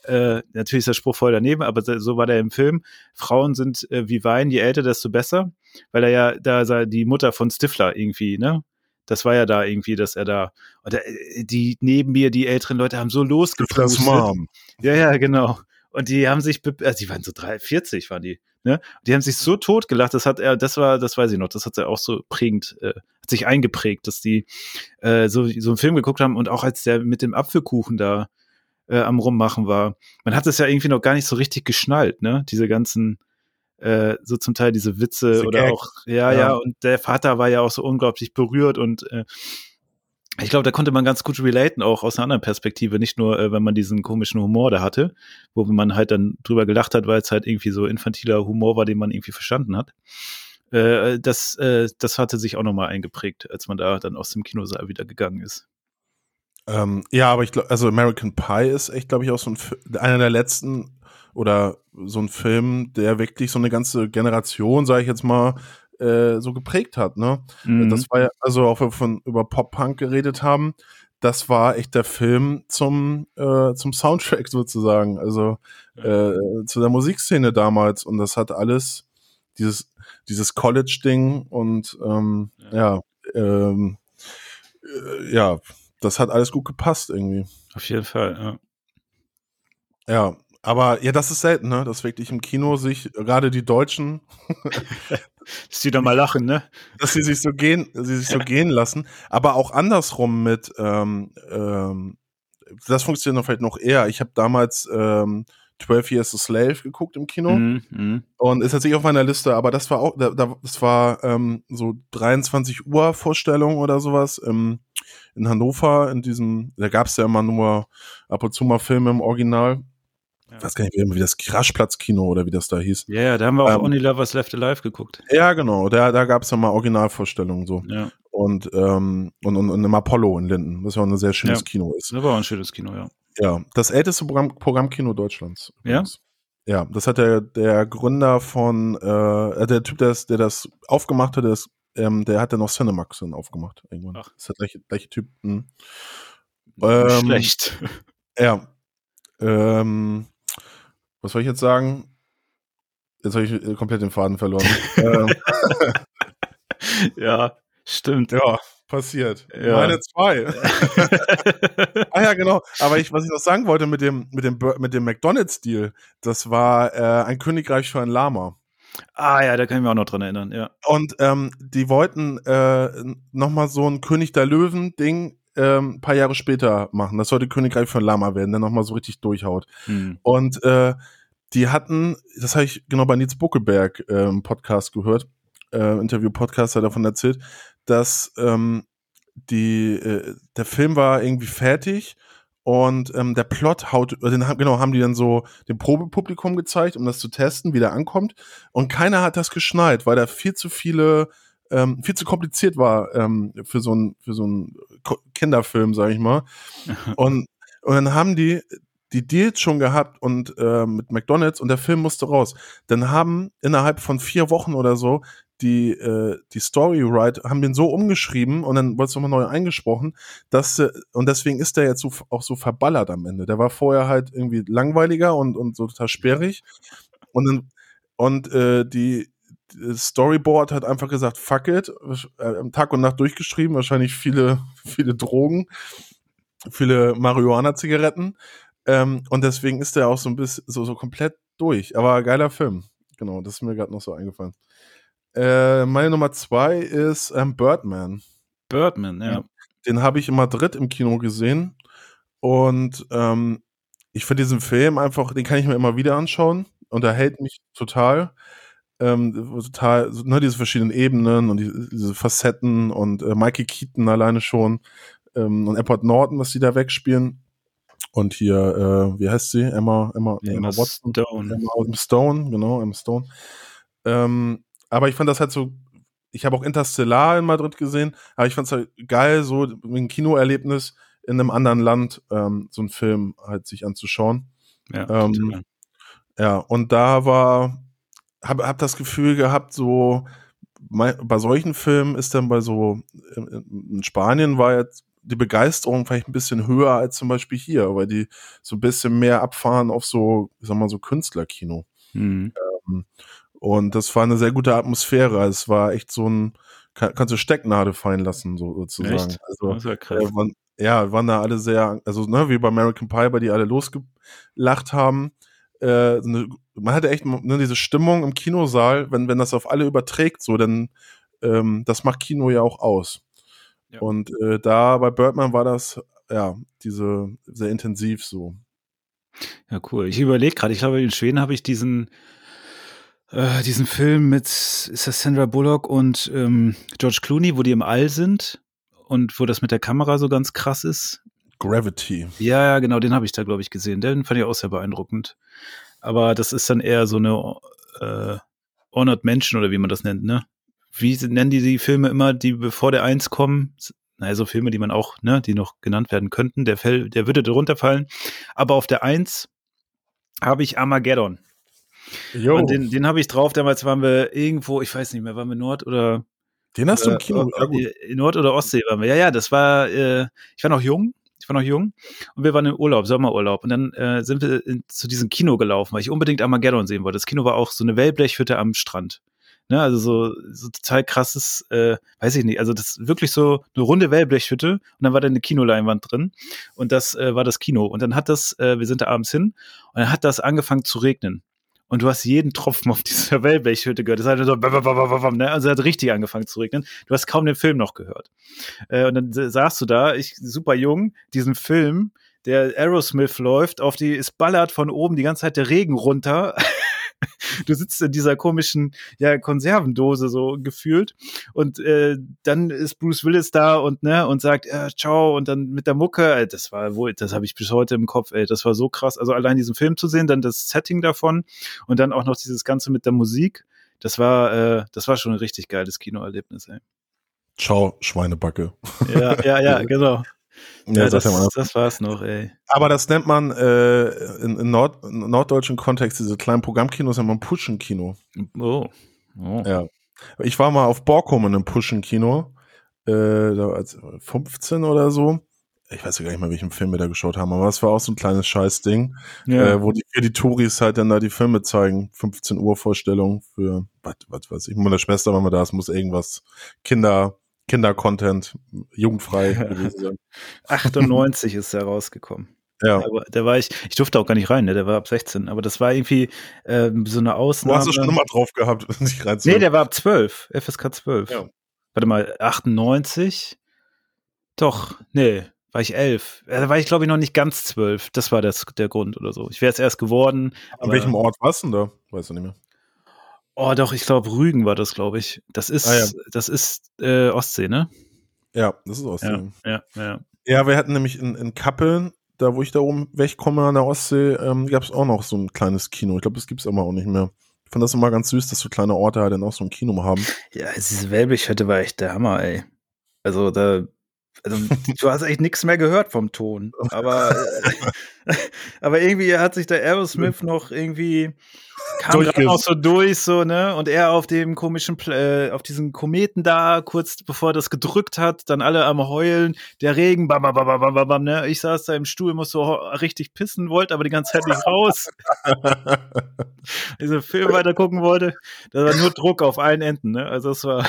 äh, natürlich ist der Spruch voll daneben, aber so war der im Film. Frauen sind äh, wie Wein, je älter, desto besser. Weil er ja, da sei die Mutter von Stifler irgendwie, ne? Das war ja da irgendwie, dass er da, und der, äh, die neben mir, die älteren Leute haben so losgepustet. Mom. Ja, ja, genau. Und die haben sich, also die waren so drei, 40 waren die, ne? Die haben sich so tot gelacht, das hat er, das war, das weiß ich noch, das hat er auch so prägend, äh, hat sich eingeprägt, dass die äh, so, so einen Film geguckt haben und auch als der mit dem Apfelkuchen da äh, am Rummachen war. Man hat es ja irgendwie noch gar nicht so richtig geschnallt, ne? Diese ganzen, äh, so zum Teil diese Witze diese oder Gag. auch, ja, ja, ja, und der Vater war ja auch so unglaublich berührt und äh, ich glaube, da konnte man ganz gut relaten, auch aus einer anderen Perspektive, nicht nur, äh, wenn man diesen komischen Humor da hatte, wo man halt dann drüber gelacht hat, weil es halt irgendwie so infantiler Humor war, den man irgendwie verstanden hat. Äh, das, äh, das hatte sich auch nochmal eingeprägt, als man da dann aus dem Kinosaal wieder gegangen ist. Ähm, ja, aber ich glaube, also American Pie ist echt, glaube ich, auch so ein, einer der letzten oder so ein Film, der wirklich so eine ganze Generation, sage ich jetzt mal, äh, so geprägt hat. Ne? Mhm. Das war ja, also auch wenn wir von über Pop-Punk geredet haben, das war echt der Film zum, äh, zum Soundtrack sozusagen, also äh, zu der Musikszene damals. Und das hat alles, dieses, dieses College-Ding und ähm, ja, ja ähm, äh, ja, das hat alles gut gepasst irgendwie. Auf jeden Fall, ja. Ja, aber ja, das ist selten, ne? Dass wirklich im Kino sich gerade die Deutschen, dass die da mal lachen, ne? Dass sie sich so gehen, sie sich so gehen lassen. Aber auch andersrum mit, ähm, ähm, das funktioniert noch vielleicht noch eher. Ich habe damals ähm, 12 Years a Slave geguckt im Kino. Mhm, mhm. Und ist jetzt nicht auf meiner Liste, aber das war auch, da, da, das war ähm, so 23 Uhr Vorstellung oder sowas ähm, in Hannover, in diesem, da gab es ja immer nur ab und zu mal Filme im Original. Ja. Ich weiß gar nicht, wie wie das Raschplatzkino oder wie das da hieß. Ja, ja, da haben wir auch Ähm, Only Lovers Left Alive geguckt. Ja, genau, da, da gab es ja mal Originalvorstellungen so. Ja, Und, ähm, und, und, und im Apollo in Linden, was ja auch ein sehr schönes Ja. Kino ist. das war auch ein schönes Kino, ja. Ja, das älteste Programm, Programmkino Deutschlands. Ja? übrigens. Ja, das hat der, der Gründer von, äh, der Typ, der das, der das aufgemacht hat, der, ist, ähm, der hat dann noch Cinemax dann aufgemacht irgendwann. Ach. Das ist der gleiche, gleiche Typ. Hm. Ähm, Schlecht. Ja. Ähm, was soll ich jetzt sagen? Jetzt habe ich äh, komplett den Faden verloren. ähm, ja, stimmt. ja, passiert. Ja. Meine zwei. Ah ja, genau. Aber ich, was ich noch sagen wollte mit dem, mit dem, mit dem McDonalds-Deal, das war äh, ein Königreich für ein Lama. ah ja, da kann ich mich auch noch dran erinnern, ja. Und ähm, die wollten äh, nochmal so ein König der Löwen-Ding ähm, ein paar Jahre später machen. Das sollte Königreich für ein Lama werden, der nochmal so richtig durchhaut. Hm. Und äh, die hatten, das habe ich genau bei Nils Buckelberg äh, im Podcast gehört, äh, Interview-Podcast hat davon erzählt, dass ähm, die, äh, der Film war irgendwie fertig und ähm, der Plot haut, äh, den genau, haben die dann so dem Probepublikum gezeigt, um das zu testen, wie der ankommt. Und keiner hat das geschnallt, weil da viel zu viele, ähm, viel zu kompliziert war ähm, für so ein für so Kinderfilm, sag ich mal. Und, und dann haben die die Deals schon gehabt und äh, mit McDonalds und der Film musste raus. Dann haben innerhalb von vier Wochen oder so die äh, die Storywriter haben den so umgeschrieben und dann wurde es nochmal neu eingesprochen, dass äh, und deswegen ist der jetzt so, auch so verballert am Ende. Der war vorher halt irgendwie langweiliger und und so total sperrig und dann und äh, die Storyboard hat einfach gesagt, fuck it, Tag und Nacht durchgeschrieben, wahrscheinlich viele, viele Drogen, viele Marihuana-Zigaretten. Ähm, und deswegen ist der auch so ein bisschen so, so komplett durch. Aber geiler Film. Genau, das ist mir gerade noch so eingefallen. Äh, meine Nummer zwei ist ähm, Birdman. Birdman, ja. Den habe ich in Madrid im Kino gesehen. Und ähm, ich finde diesen Film einfach, den kann ich mir immer wieder anschauen. Unterhält mich total. Ähm, total, ne, diese verschiedenen Ebenen und die, diese Facetten und äh, Mikey Keaton alleine schon ähm, und Edward Norton, was die da wegspielen. Und hier, äh, wie heißt sie? Emma, Emma, Emma Emma Watson. Stone. Emma Stone, genau, Emma Stone. Ähm, aber ich fand das halt so, ich habe auch Interstellar in Madrid gesehen, aber ich fand es halt geil, so ein Kinoerlebnis in einem anderen Land, ähm, so einen Film halt sich anzuschauen. Ja, Ähm. Ja, und da war, habe hab das Gefühl gehabt, so bei solchen Filmen ist dann bei so, in, Spanien war jetzt die Begeisterung vielleicht ein bisschen höher als zum Beispiel hier, weil die so ein bisschen mehr abfahren auf so, ich sag mal, so Künstlerkino. Hm. Und das war eine sehr gute Atmosphäre. Es war echt so ein, kann, kannst du Stecknadel fallen lassen, so, sozusagen. Echt? Also, Das war krass. äh, waren, ja, waren da alle sehr, also ne, wie bei American Pie, bei die alle losgelacht haben. Äh, so eine, man hatte echt ne, diese Stimmung im Kinosaal, wenn, wenn das auf alle überträgt, so, dann ähm, das macht Kino ja auch aus. Ja. Und äh, da bei Birdman war das, ja, diese sehr intensiv so. Ja, cool. Ich überlege gerade, ich glaube, in Schweden habe ich diesen, äh, diesen Film mit, ist das Sandra Bullock und ähm, George Clooney, wo die im All sind und wo das mit der Kamera so ganz krass ist. Gravity. Ja, ja, genau, den habe ich da, glaube ich, gesehen. Den fand ich auch sehr beeindruckend. Aber das ist dann eher so eine äh, Honored Menschen oder wie man das nennt, ne? Wie nennen die die Filme immer, die bevor der Eins kommen? Naja, so Filme, die man auch, ne, die noch genannt werden könnten. Der, fäll, der würde darunter fallen. Aber auf der Eins habe ich Armageddon. Jo, Und den, den, den habe ich drauf. Damals waren wir irgendwo, ich weiß nicht mehr, waren wir Nord oder hast du im äh, Kino. ja, äh, Nord- oder Ostsee waren wir. Ja, ja, das war, äh, ich war noch jung. Ich war noch jung und wir waren im Urlaub, Sommerurlaub. Und dann äh, sind wir in, zu diesem Kino gelaufen, weil ich unbedingt Armageddon sehen wollte. Das Kino war auch so eine Wellblechhütte am Strand. Ne, also so, so total krasses, äh, weiß ich nicht, also das wirklich so eine runde Wellblechhütte und dann war da eine Kinoleinwand drin und das äh, war das Kino. Und dann hat das, äh, wir sind da abends hin und dann hat das angefangen zu regnen. Und du hast jeden Tropfen auf dieser Wellblechhütte gehört. Das hat so, ne? also hat richtig angefangen zu regnen. Du hast kaum den Film noch gehört. Äh, und dann sa- saßt du da, ich super jung, diesen Film, der Aerosmith läuft, auf die, es ballert von oben die ganze Zeit der Regen runter. du sitzt in dieser komischen ja, Konservendose so gefühlt und äh, dann ist Bruce Willis da und ne und sagt äh, ciao und dann mit der Mucke das war wohl das habe ich bis heute im Kopf ey das war so krass. Also allein diesen Film zu sehen dann das Setting davon und dann auch noch dieses ganze mit der Musik das war äh, das war schon ein richtig geiles Kinoerlebnis ey. Ciao, Schweinebacke. ja ja ja genau Ja, ja, das, mal. das war's noch ey Aber das nennt man äh, in, in, Nord, in norddeutschen Kontext, diese kleinen Programmkinos, nennt man Puschenkino. oh, oh. Ja. Ich war mal auf Borkum in einem Puschenkino, äh, da als 15 oder so. Ich weiß ja gar nicht mehr, welchen Film wir da geschaut haben, aber es war auch so ein kleines Scheißding, ja. äh, wo die, für die Touris halt dann da die Filme zeigen. 15 Uhr Vorstellung für, was, was weiß ich, mit meiner Schwester war mal da, es muss irgendwas Kinder, Kinder-Content, jugendfrei gewesen sein. 98 ist er rausgekommen Ja. Aber da war ich, ich durfte auch gar nicht rein, ne? der war ab 16, aber das war irgendwie ähm, so eine Du Ausnahme. hast es schon immer drauf gehabt, nicht rein nee, der war ab 12, FSK 12. Ja. Warte mal, 98? Doch, nee, war ich 11. Ja, Da war ich, glaube ich, noch nicht ganz 12. Das war das, der Grund oder so. Ich wäre es erst geworden. An welchem Ort warst du denn da? Weißt du nicht mehr. Oh, doch, ich glaube, Rügen war das, glaube ich. Das ist, Ah, ja. das ist äh, Ostsee, ne? Ja, das ist Ostsee. Ja, ja, ja. Ja, wir hatten nämlich in, in Kappeln, da wo ich da oben wegkomme an der Ostsee, ähm, gab es auch noch so ein kleines Kino. Ich glaube, das gibt's aber auch nicht mehr. Ich fand das immer ganz süß, dass so kleine Orte halt dann auch so ein Kino haben. Ja, diese Welbichhütte war echt der Hammer, ey. Also da, also, du hast echt nichts mehr gehört vom Ton. Aber, äh, aber irgendwie hat sich der Aerosmith noch irgendwie kam gerade noch so durch, so, ne? Und er auf dem komischen, äh, auf diesen Kometen da, kurz bevor das gedrückt hat, dann alle am Heulen, der Regen, bam, bam, bam, bam, bam, bam, ne? Ich saß da im Stuhl, musste so richtig pissen, wollte aber die ganze Zeit nicht raus. Diesen Film weiter gucken wollte. Da war nur Druck auf allen Enden, ne? Also es war.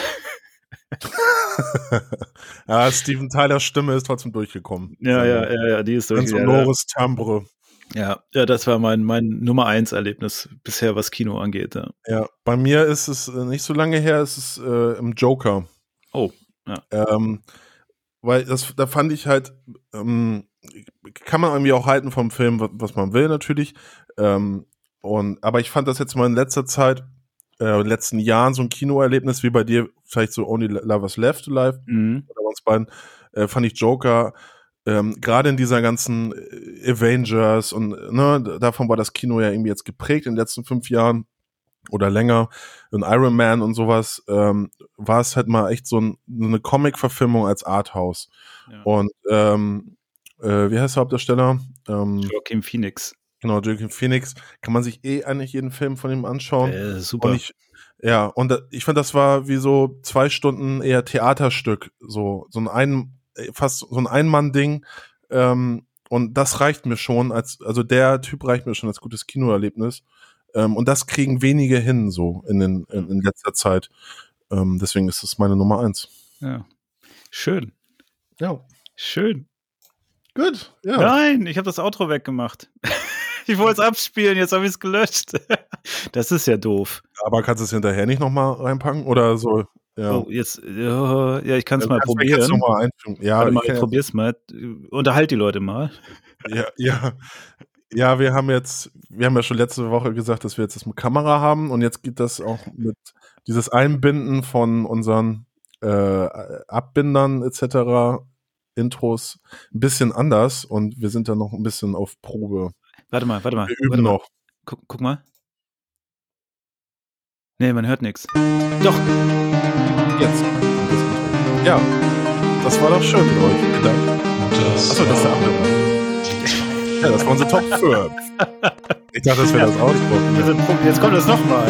ja, Steven Tylers Stimme ist trotzdem durchgekommen. Ja, ja, ja, ja, die ist durch. Ganz Ja, sonores Timbre. Ja, ja, das war mein, mein Nummer eins Erlebnis bisher, was Kino angeht. Ja. Ja, bei mir ist es äh, nicht so lange her, es ist äh, im Joker. Oh, ja. Ähm, weil das, da fand ich halt, ähm, kann man irgendwie auch halten vom Film, was, was man will natürlich. Ähm, und, aber ich fand das jetzt mal in letzter Zeit, äh, in den letzten Jahren so ein Kinoerlebnis wie bei dir, vielleicht so Only Lovers Left Alive Mhm. oder bei uns beiden, äh, fand ich Joker, ähm, gerade in dieser ganzen äh, Avengers und ne, davon war das Kino ja irgendwie jetzt geprägt in den letzten fünf Jahren oder länger. Und Iron Man und sowas, ähm, war es halt mal echt so, ein, so eine Comic-Verfilmung als Arthouse. Ja. Und ähm, äh, wie heißt der Hauptdarsteller? Ähm, Joaquin Phoenix. genau, Joaquin Phoenix. Kann man sich eh eigentlich jeden Film von ihm anschauen. Äh, super. Und ich, ja, und da- ich fand, das war wie so zwei Stunden eher Theaterstück, so, so ein, ein äh, fast so ein Ein-Mann-Ding. Ähm, und das reicht mir schon als, also der Typ reicht mir schon als gutes Kinoerlebnis. Ähm, und das kriegen wenige hin, so in, den, in, in letzter Zeit. Ähm, deswegen ist das meine Nummer eins. ja. Schön. Ja. Schön. Gut, ja. Nein, ich habe das Outro weggemacht. ich wollte es abspielen, jetzt habe ich es gelöscht. das ist ja doof. Aber kannst du es hinterher nicht nochmal reinpacken? Oder so? Ja. Oh, jetzt, ja, ja ich kann es mal mich jetzt probieren. mal? Ja, Warte mal, ich ich probier's mal. Unterhalt die Leute mal. Ja, ja. Ja, wir haben jetzt, wir haben ja schon letzte Woche gesagt, dass wir jetzt das mit Kamera haben und jetzt geht das auch mit dieses Einbinden von unseren äh, Abbindern etc. Intros ein bisschen anders und wir sind da noch ein bisschen auf Probe. Warte mal, warte mal. Wir warte üben mal. noch. Guck, guck mal. Nee, man hört nichts. Doch. Jetzt. Ja, das war doch schön mit euch. Vielen Dank. Das Achso, das ist der war Abbinder. Ja, das war unsere Top 5. Ich dachte, das wäre das Outro. Jetzt kommt das nochmal.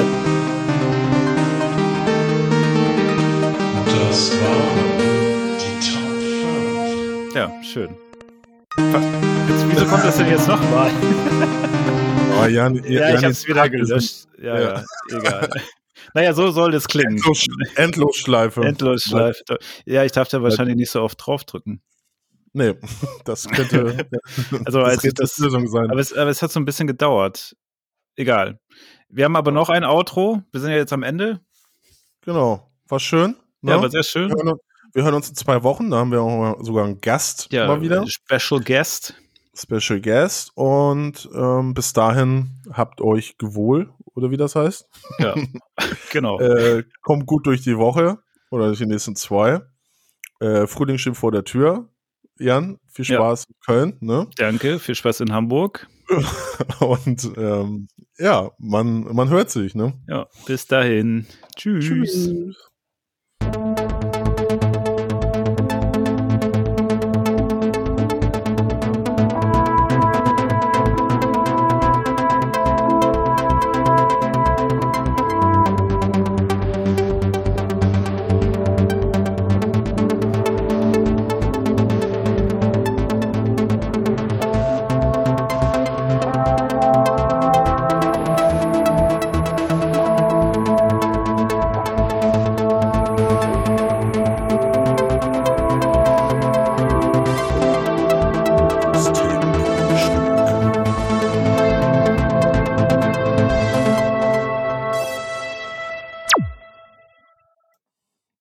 Das war die Top 5. Ja, schön. Jetzt, wieso kommt das denn jetzt nochmal? Oh, Jan, Ja, ich hab's wieder gelöscht. Ja, Ja. ja, egal. Naja, so soll das klingen. Endlos, Endlosschleife. Endlosschleife. Ja, ich darf da wahrscheinlich nicht so oft draufdrücken. Nee, das könnte Also, das als das- Lösung sein. Aber es, aber es hat so ein bisschen gedauert. Egal. Wir haben aber noch ein Outro. Wir sind ja jetzt am Ende. Genau. War schön. Ne? Ja, aber sehr wir, schön. hören uns, wir hören uns in zwei Wochen. Da haben wir auch sogar einen Gast Ja, mal wieder. Special Guest. Special Guest und ähm, bis dahin habt euch gewohl oder wie das heißt. Ja, genau. Äh, kommt gut durch die Woche oder durch die nächsten zwei. Äh, Frühling steht vor der Tür. Jan, viel Ja. Spaß in Köln. Ne? Danke, viel Spaß in Hamburg. Und ähm, ja, man, man hört sich. Ne? Ja, bis dahin. Tschüss. Tschüss.